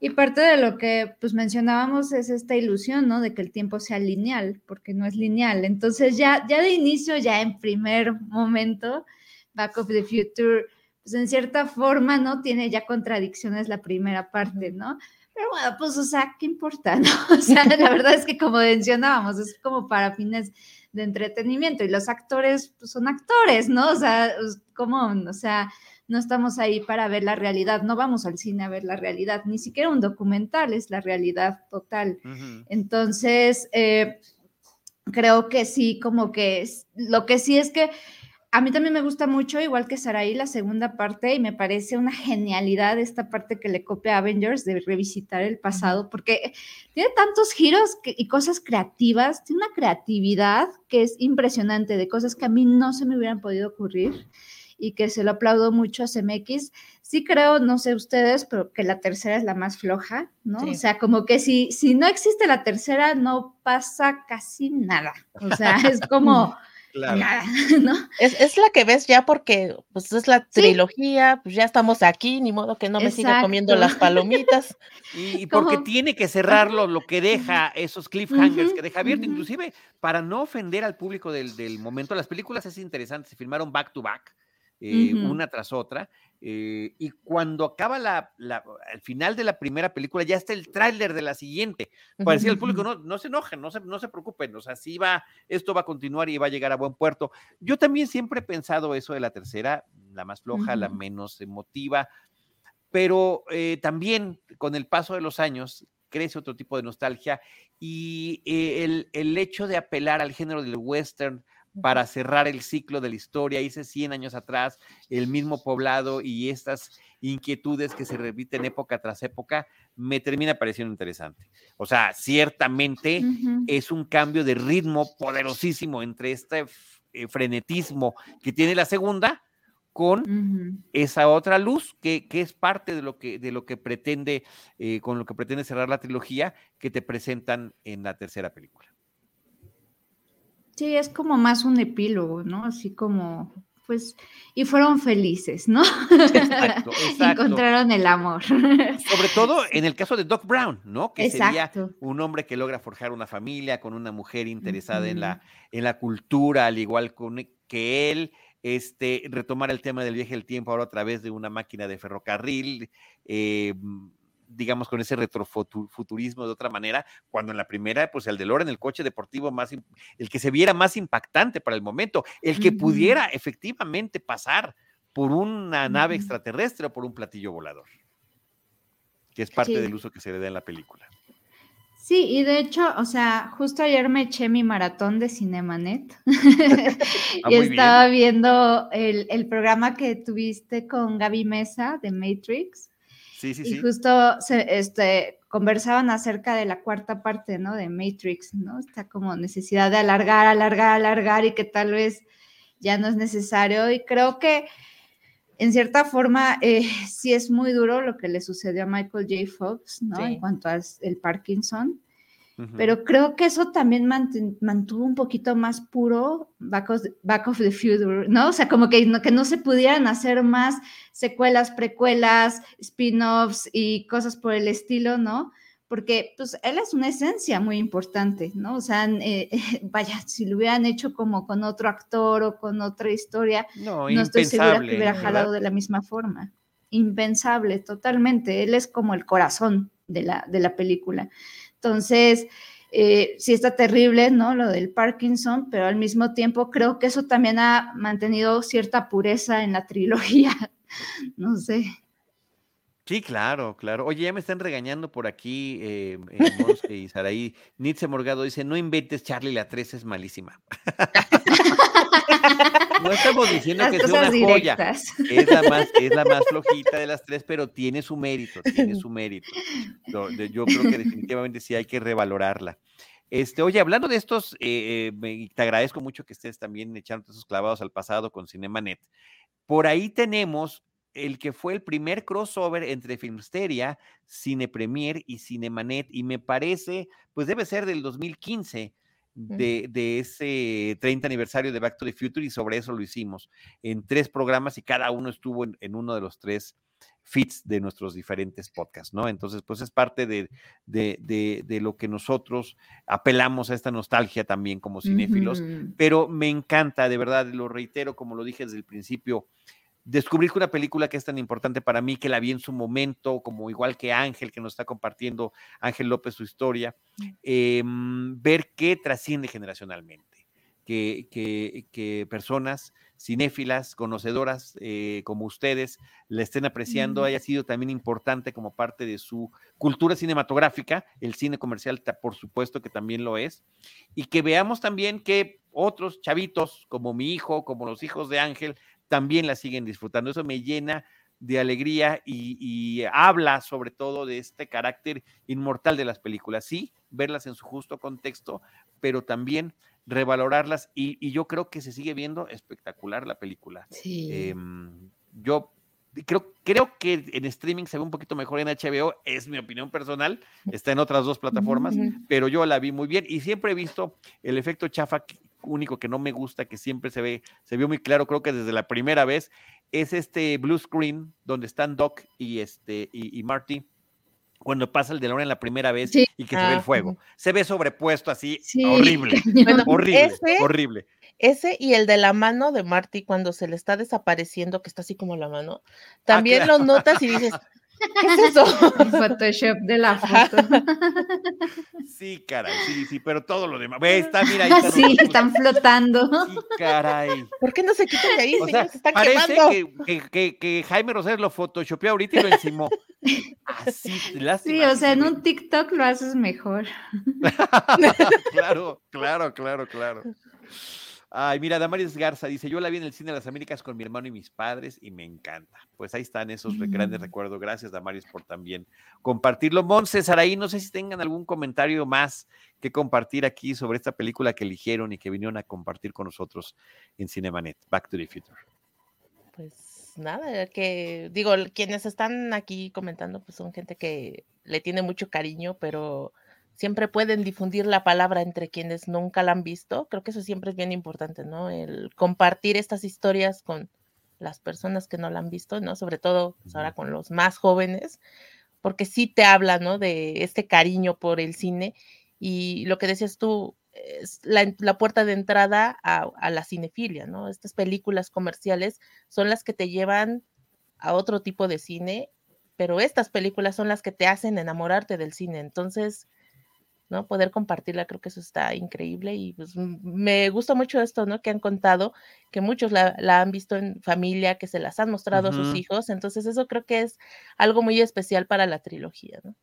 Speaker 5: Y parte de lo que pues mencionábamos es esta ilusión, ¿no? De que el tiempo sea lineal, porque no es lineal. Entonces ya, ya de inicio, ya en primer momento, Back of the Future pues en cierta forma, ¿no? Tiene ya contradicciones la primera parte, ¿no? Pero bueno, pues, o sea, ¿qué importa, no? O sea, la verdad es que como mencionábamos, es como para fines de entretenimiento y los actores, pues son actores, ¿no? O sea, como, o sea, no estamos ahí para ver la realidad, no vamos al cine a ver la realidad, ni siquiera un documental es la realidad total. Entonces, eh, creo que sí, como que es, lo que sí es que a mí también me gusta mucho, igual que Saraí, la segunda parte, y me parece una genialidad esta parte que le copia a Avengers de revisitar el pasado, porque tiene tantos giros y cosas creativas, tiene una creatividad que es impresionante, de cosas que a mí no se me hubieran podido ocurrir y que se lo aplaudo mucho a CMX. Sí creo, no sé ustedes, pero que la tercera es la más floja, ¿no? O sea, como que si, si no existe la tercera, no pasa casi nada. O sea, es como...
Speaker 4: ¿no? Es, la que ves ya porque pues es la trilogía, pues ya estamos aquí, ni modo que no me siga comiendo las palomitas.
Speaker 1: Y, porque tiene que cerrarlo lo que deja esos cliffhangers que deja abierto, inclusive para no ofender al público del, del, momento, las películas es interesante, se filmaron back to back, eh, una tras otra, eh, y cuando acaba la, el final de la primera película, ya está el tráiler de la siguiente. Para decir al público, no, no se enojen, no se, no se preocupen, o sea, sí va, esto va a continuar y va a llegar a buen puerto. Yo también siempre he pensado eso de la tercera, la más floja, la menos emotiva, pero eh, también con el paso de los años crece otro tipo de nostalgia y eh, el, el hecho de apelar al género del western, para cerrar el ciclo de la historia, hice 100 años atrás, el mismo poblado y estas inquietudes que se repiten época tras época, me termina pareciendo interesante. O sea, ciertamente es un cambio de ritmo poderosísimo entre este eh, frenetismo que tiene la segunda con esa otra luz que, es parte de lo que, de lo que pretende, eh, con lo que pretende cerrar la trilogía que te presentan en la tercera película.
Speaker 5: Sí, es como más un epílogo, ¿no? Así como pues, y fueron felices, ¿no?
Speaker 1: Exacto, exacto.
Speaker 5: Encontraron el amor.
Speaker 1: Sobre todo en el caso de Doc Brown, ¿no? Que sería
Speaker 5: Exacto.
Speaker 1: un hombre que logra forjar una familia con una mujer interesada en, la, en la cultura, al igual que él, este, retomar el tema del viaje del tiempo ahora a través de una máquina de ferrocarril, eh, digamos con ese retrofuturismo de otra manera, cuando en la primera, pues el DeLorean, el coche deportivo más, el que se viera más impactante para el momento, el que pudiera efectivamente pasar por una nave extraterrestre o por un platillo volador, que es parte
Speaker 5: Sí.
Speaker 1: del uso que se le da en la película.
Speaker 5: Sí, y de hecho, o sea, justo ayer me eché mi maratón de Cinemanet
Speaker 1: Ah,
Speaker 5: y estaba viendo el, el programa que tuviste con Gaby Mesa de Matrix
Speaker 1: Sí, sí,
Speaker 5: y
Speaker 1: sí.
Speaker 5: justo se, este, conversaban acerca de la cuarta parte, ¿no? De Matrix, ¿no? Está como necesidad de alargar, alargar, alargar y que tal vez ya no es necesario y creo que en cierta forma eh, sí es muy duro lo que le sucedió a Michael J. Fox, ¿no?
Speaker 4: Sí.
Speaker 5: En cuanto al Parkinson.
Speaker 1: Ujú.
Speaker 5: Pero creo que eso también mantuvo un poquito más puro Back of, the, Back of the Future, ¿no? O sea, como que no, que no se pudieran hacer más secuelas, precuelas, spin-offs y cosas por el estilo, ¿no? Porque pues él es una esencia muy importante, ¿no? O sea, eh, vaya, si lo hubieran hecho como con otro actor o con otra historia,
Speaker 1: no,
Speaker 5: no estoy segura que
Speaker 1: impensable,
Speaker 5: hubiera
Speaker 1: ¿verdad?
Speaker 5: jalado de la misma forma. Impensable, totalmente. Él es como el corazón de la, de la película. Entonces, eh, sí está terrible, ¿no? Lo del Parkinson, pero al mismo tiempo creo que eso también ha mantenido cierta pureza en la trilogía. No sé.
Speaker 1: Sí, claro, claro. Oye, ya me están regañando por aquí, eh, eh, Monse y Saraí. Nitze Morgado dice, no inventes, Charlie, la 3 es malísima. no estamos diciendo
Speaker 5: Las
Speaker 1: que sea una joya. Es la, más, es la más flojita de las tres, pero tiene su mérito, tiene su mérito. Yo creo que definitivamente sí hay que revalorarla. Este, oye, hablando de estos, eh, eh, me- te agradezco mucho que estés también echando esos clavados al pasado con Cinemanet. Por ahí tenemos el que fue el primer crossover entre Filmsteria, Cine Premier y Cinemanet, y me parece, pues debe ser del 2015, de, de ese 30 aniversario de Back to the Future, y sobre eso lo hicimos en tres programas y cada uno estuvo en, en uno de los tres feeds de nuestros diferentes podcasts, ¿no? Entonces, pues es parte de, de, de, de lo que nosotros apelamos a esta nostalgia también como cinéfilos pero me encanta, de verdad, lo reitero, como lo dije desde el principio, descubrir que una película que es tan importante para mí, que la vi en su momento, como igual que Ángel, que nos está compartiendo Ángel López su historia, eh, ver qué trasciende generacionalmente, que, que, que personas cinéfilas, conocedoras eh, como ustedes, la estén apreciando,
Speaker 5: Mm.
Speaker 1: haya sido también importante como parte de su cultura cinematográfica, el cine comercial, por supuesto que también lo es, y que veamos también que otros chavitos, como mi hijo, como los hijos de Ángel, también la siguen disfrutando. Eso me llena de alegría y, y habla sobre todo de este carácter inmortal de las películas. Sí, verlas en su justo contexto, pero también revalorarlas y, y yo creo que se sigue viendo espectacular la película.
Speaker 4: Sí.
Speaker 1: Em, yo creo, creo que en streaming se ve un poquito mejor en HBO, es mi opinión personal, está en otras dos plataformas, pero yo la vi muy bien y siempre he visto el efecto chafa único que no me gusta, que siempre se ve, se vio muy claro, creo que desde la primera vez, es este blue screen donde están Doc y este y, y Marty cuando pasa el DeLorean la primera vez
Speaker 5: Sí.
Speaker 1: y que se ve el
Speaker 4: Ah,
Speaker 1: fuego. Se ve sobrepuesto así,
Speaker 5: Sí,
Speaker 1: horrible,
Speaker 4: Bueno,
Speaker 1: horrible,
Speaker 4: ese-
Speaker 1: horrible.
Speaker 4: Ese y el de la mano de Marty cuando se le está desapareciendo, que está así como la mano, también
Speaker 1: claro.
Speaker 4: lo notas y dices, ¿qué es eso?
Speaker 5: El Photoshop de la foto.
Speaker 1: Sí, caray, sí, sí, pero todo lo demás. Ve, está, mira, ahí
Speaker 5: Sí, están flotando.
Speaker 1: Sí, caray.
Speaker 4: ¿Por qué no se quitan de ahí,
Speaker 1: O
Speaker 4: señor?
Speaker 1: sea,
Speaker 4: se están
Speaker 1: parece
Speaker 4: quemando.
Speaker 1: que, que, que, que Jaime Rosales lo photoshopeó ahorita y lo encimó. Así, lástima.
Speaker 5: Sí, o sea,
Speaker 1: se
Speaker 5: en un TikTok lo haces mejor.
Speaker 1: claro, claro, claro, claro. Ay, mira, Damaris Garza dice, yo la vi en el cine de las Américas con mi hermano y mis padres y me encanta. Pues ahí están esos grandes
Speaker 5: Mm.
Speaker 1: recuerdos. Gracias, Damaris, por también compartirlo. Monse, Saraí, no sé si tengan algún comentario más que compartir aquí sobre esta película que eligieron y que vinieron a compartir con nosotros en Cinemanet, Back to the Future.
Speaker 4: Pues nada, que digo, quienes están aquí comentando, pues son gente que le tiene mucho cariño, pero siempre pueden difundir la palabra entre quienes nunca la han visto. Creo que eso siempre es bien importante, ¿no? El compartir estas historias con las personas que no la han visto, ¿no? Sobre todo pues, ahora con los más jóvenes, porque sí te habla, ¿no? De este cariño por el cine y lo que decías tú, es la, la puerta de entrada a, a, la cinefilia, ¿no? Estas películas comerciales son las que te llevan a otro tipo de cine, pero estas películas son las que te hacen enamorarte del cine. Entonces, ¿no? Poder compartirla, creo que eso está increíble y pues me gusta mucho esto, ¿no? Que han contado, que muchos la, la han visto en familia, que se las han mostrado uh -huh. a sus hijos, entonces eso creo que es algo muy especial para la trilogía, ¿no?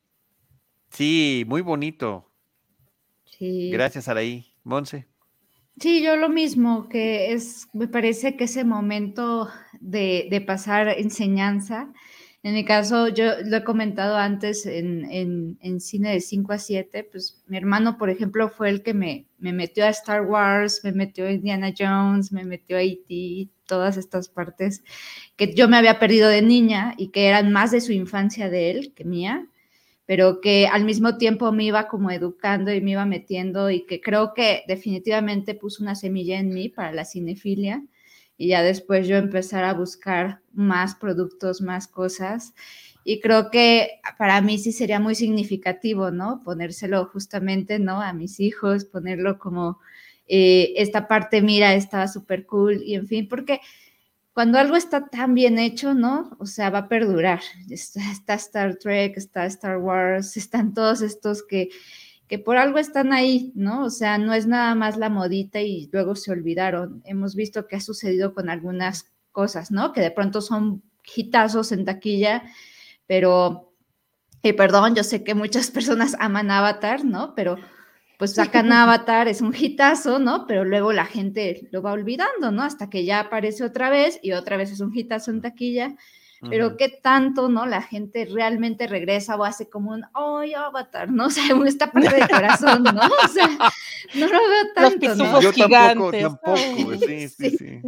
Speaker 1: Sí, muy bonito.
Speaker 5: Sí.
Speaker 1: Gracias, Araí. Monse.
Speaker 5: Sí, yo lo mismo, que es, me parece que ese momento de, de pasar enseñanza, en mi caso, yo lo he comentado antes en, en, en, cine de 5 a 7, pues mi hermano, por ejemplo, fue el que me, me metió a Star Wars, me metió a Indiana Jones, me metió a E.T., todas estas partes que yo me había perdido de niña y que eran más de su infancia de él que mía, pero que al mismo tiempo me iba como educando y me iba metiendo y que creo que definitivamente puso una semilla en mí para la cinefilia y ya después yo empezar a buscar más productos, más cosas. Y creo que para mí sí sería muy significativo, ¿no? Ponérselo justamente, ¿no? A mis hijos, ponerlo como eh, esta parte, mira, estaba súper cool y en fin, porque cuando algo está tan bien hecho, ¿no? O sea, va a perdurar. Está, está Star Trek, está Star Wars, están todos estos que que por algo están ahí, ¿no? O sea, no es nada más la modita y luego se olvidaron. Hemos visto que ha sucedido con algunas cosas, ¿no? Que de pronto son hitazos en taquilla, pero, eh, perdón, yo sé que muchas personas aman Avatar, ¿no? Pero pues sacan Avatar, es un hitazo, ¿no? Pero luego la gente lo va olvidando, ¿no? Hasta que ya aparece otra vez y otra vez es un hitazo en taquilla pero qué tanto, ¿no? La gente realmente regresa o hace como un, ¡ay, Avatar! ¿no? O sea, esta parte del corazón, ¿no? O sea, no lo veo tanto,
Speaker 4: Los
Speaker 5: ¿no?
Speaker 1: Yo tampoco,
Speaker 4: gigantes.
Speaker 1: tampoco, sí, sí, sí.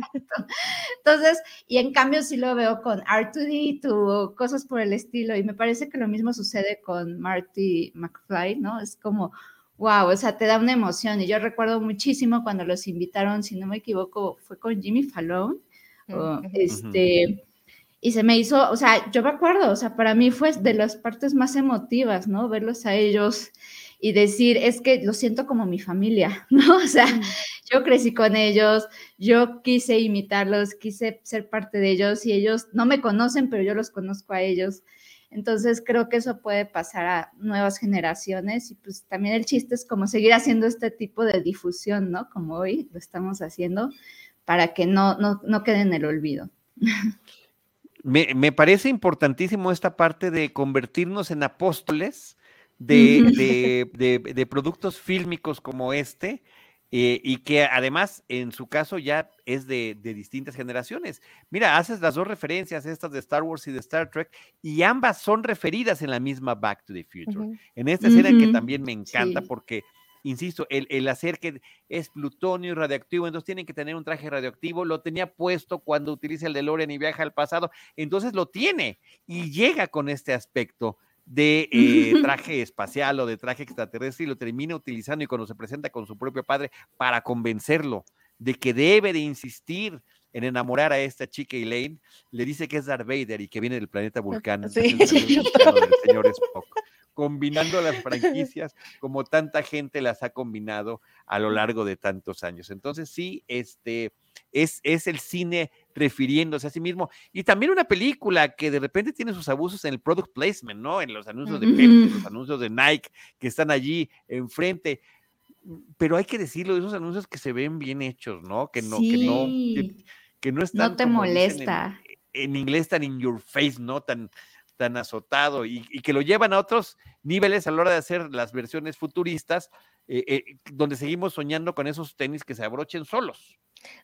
Speaker 5: Entonces, y en cambio sí lo veo con R2D2 o cosas por el estilo, y me parece que lo mismo sucede con Marty McFly, ¿no? Es como, wow, o sea, te da una emoción, y yo recuerdo muchísimo cuando los invitaron, si no me equivoco, fue con Jimmy Fallon, o, este y se me hizo, o sea, yo me acuerdo, o sea, para mí fue de las partes más emotivas, ¿no? Verlos a ellos y decir, es que lo siento como mi familia, ¿no? O sea, yo crecí con ellos, yo quise imitarlos, quise ser parte de ellos y ellos no me conocen, pero yo los conozco a ellos. Entonces creo que eso puede pasar a nuevas generaciones y pues también el chiste es como seguir haciendo este tipo de difusión, ¿no? Como hoy lo estamos haciendo para que no, no, no quede en el olvido.
Speaker 1: Me, me, parece importantísimo esta parte de convertirnos en apóstoles de, de, de, de productos fílmicos como este, eh, y que además en su caso ya es de, distintas generaciones. Mira, haces las dos referencias, estas de Star Wars y de Star Trek, y ambas son referidas en la misma Back to the Future. Uh -huh. En esta escena uh -huh. que también me encanta sí. porque insisto, el, el, hacer que es plutonio y radioactivo, entonces tienen que tener un traje radioactivo, lo tenía puesto cuando utiliza el DeLorean y viaja al pasado, entonces lo tiene y llega con este aspecto de eh, traje espacial o de traje extraterrestre y lo termina utilizando y cuando se presenta con su propio padre para convencerlo de que debe de insistir en enamorar a esta chica Elaine, le dice que es Darth Vader y que viene del planeta Vulcano. Sí. Es el señor Spock combinando las franquicias como tanta gente las ha combinado a lo largo de tantos años. Entonces, sí, este es, es el cine refiriéndose a sí mismo. Y también una película que de repente tiene sus abusos en el product placement, ¿no? En los anuncios de Pepsi, los anuncios de Nike que están allí enfrente. Pero hay que decirlo, esos anuncios que se ven bien hechos, ¿no? Que no,
Speaker 5: sí.
Speaker 1: que no, que, que no están.
Speaker 5: No te molesta.
Speaker 1: En, en, inglés tan in your face, ¿no? Tan, tan azotado y, y, que lo llevan a otros niveles a la hora de hacer las versiones futuristas, eh, eh, donde seguimos soñando con esos tenis que se abrochen solos.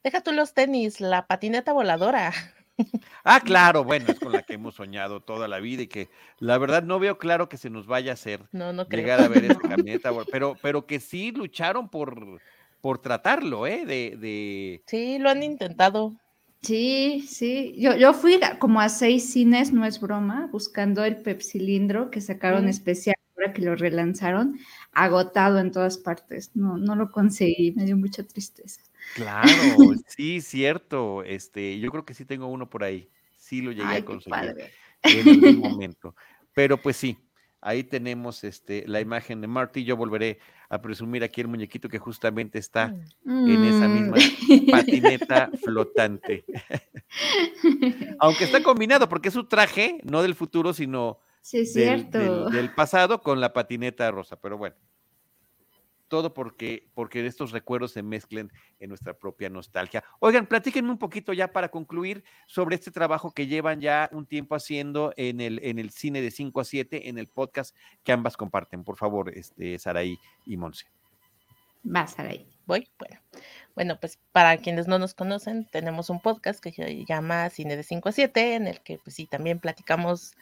Speaker 4: Deja tú los tenis, la patineta voladora.
Speaker 1: Ah, claro, bueno, es con la que hemos soñado toda la vida y que la verdad no veo claro que se nos vaya a hacer
Speaker 4: no, no
Speaker 1: llegar a ver esa camioneta, pero, pero que sí lucharon por, por tratarlo, ¿eh? De, de...
Speaker 4: Sí, lo han intentado.
Speaker 5: Sí, sí. Yo, yo fui como a seis cines, no es broma, buscando el pepsilindro que sacaron mm. especial ahora que lo relanzaron, agotado en todas partes. No, no lo conseguí, me dio mucha tristeza.
Speaker 1: Claro, sí, cierto. Este, yo creo que sí tengo uno por ahí. Sí lo llegué a conseguir en algún momento. Pero pues sí, ahí tenemos este, la imagen de Marty. Yo volveré a presumir aquí el muñequito que justamente está en esa misma mm. patineta flotante. Aunque está combinado, porque es su traje, no del futuro, sino del pasado con la patineta rosa. Pero bueno todo porque, porque estos recuerdos se mezclen en nuestra propia nostalgia. Oigan, platíquenme un poquito ya para concluir sobre este trabajo que llevan ya un tiempo haciendo en el, en el cine de 5 a 7, en el podcast que ambas comparten. Por favor, este, Saraí y Monse.
Speaker 4: Va, Saraí. Voy. Bueno. bueno, pues para quienes no nos conocen, tenemos un podcast que se llama Cine de 5 a 7, en el que pues sí, también platicamos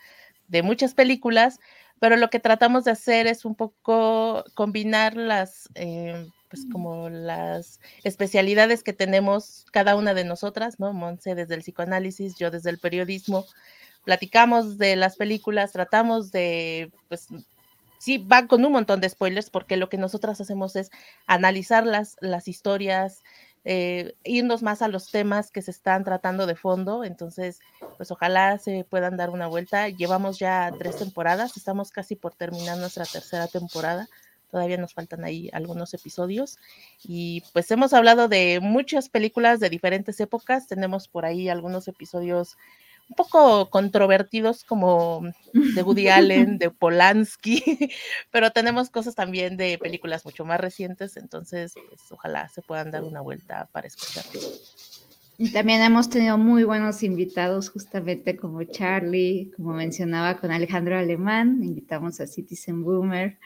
Speaker 4: de muchas películas, pero lo que tratamos de hacer es un poco combinar las, eh, pues como las especialidades que tenemos cada una de nosotras, ¿no? Monse desde el psicoanálisis, yo desde el periodismo, platicamos de las películas, tratamos de, pues, sí, van con un montón de spoilers porque lo que nosotras hacemos es analizar las, las historias, eh, irnos más a los temas que se están tratando de fondo. Entonces, pues ojalá se puedan dar una vuelta. Llevamos ya tres temporadas, estamos casi por terminar nuestra tercera temporada. Todavía nos faltan ahí algunos episodios. Y pues hemos hablado de muchas películas de diferentes épocas. Tenemos por ahí algunos episodios un poco controvertidos como de Woody Allen, de Polanski, pero tenemos cosas también de películas mucho más recientes, entonces pues, ojalá se puedan dar una vuelta para escuchar.
Speaker 5: Y también hemos tenido muy buenos invitados, justamente como Charlie, como mencionaba con Alejandro Alemán, invitamos a Citizen Boomer.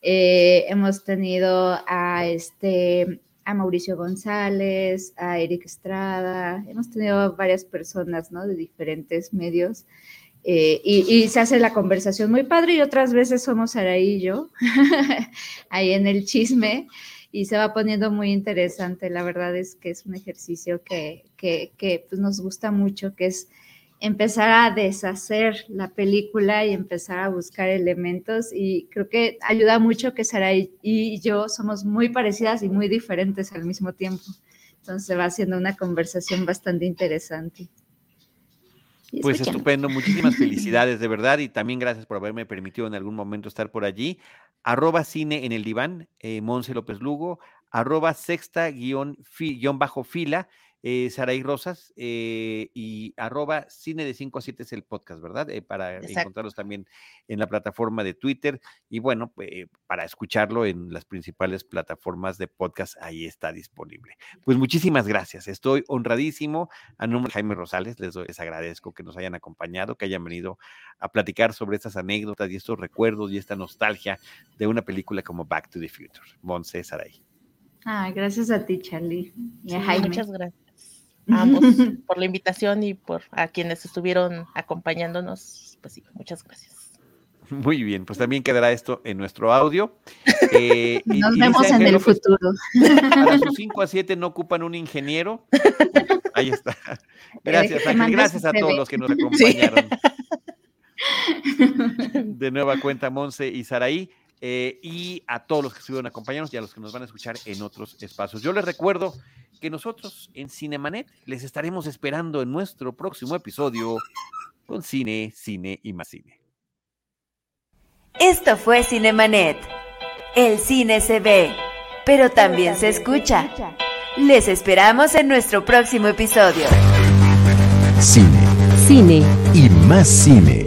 Speaker 5: Eh, hemos tenido a este a Mauricio González, a Eric Estrada, hemos tenido varias personas, ¿no? De diferentes medios. Eh, y, se hace la conversación muy padre y otras veces somos Araí y yo, ahí en el chisme, y se va poniendo muy interesante. La verdad es que es un ejercicio que, que, que pues, nos gusta mucho, que es empezar a deshacer la película y empezar a buscar elementos y creo que ayuda mucho que Sara y yo somos muy parecidas y muy diferentes al mismo tiempo. Entonces va haciendo una conversación bastante interesante.
Speaker 1: Pues estupendo, muchísimas felicidades de verdad y también gracias por haberme permitido en algún momento estar por allí. Arroba cine en el diván, eh, Monse López Lugo, arroba sexta guion, guion bajo fila eh, Saraí Rosas eh, y arroba cine de 5 a 7 es el podcast, ¿verdad? Eh, para encontrarlos también en la plataforma de Twitter y bueno, eh, para escucharlo en las principales plataformas de podcast, ahí está disponible. Pues muchísimas gracias, estoy honradísimo. A nombre de Jaime Rosales, les, les agradezco que nos hayan acompañado, que hayan venido a platicar sobre estas anécdotas y estos recuerdos y esta nostalgia de una película como Back to the Future. Monse Saraí.
Speaker 5: Ah, gracias a ti, Charlie.
Speaker 4: Y a Jaime. Muchas gracias ambos por la invitación y por a quienes estuvieron acompañándonos. Pues sí, muchas gracias.
Speaker 1: Muy bien, pues también quedará esto en nuestro audio.
Speaker 5: Eh, Nos vemos en el futuro.
Speaker 1: Para sus 5 a 7 no ocupan un ingeniero. Ahí está. Gracias, Ángel. Gracias a todos los que nos acompañaron. De nueva cuenta, Monse y Saraí. Eh, y a todos los que estuvieron acompañándonos y a los que nos van a escuchar en otros espacios. Yo les recuerdo que nosotros en Cinemanet les estaremos esperando en nuestro próximo episodio con cine, cine y más cine.
Speaker 6: Esto fue Cinemanet. El cine se ve, pero también se escucha. Les esperamos en nuestro próximo episodio.
Speaker 2: Cine.
Speaker 3: Cine.
Speaker 2: Y más cine.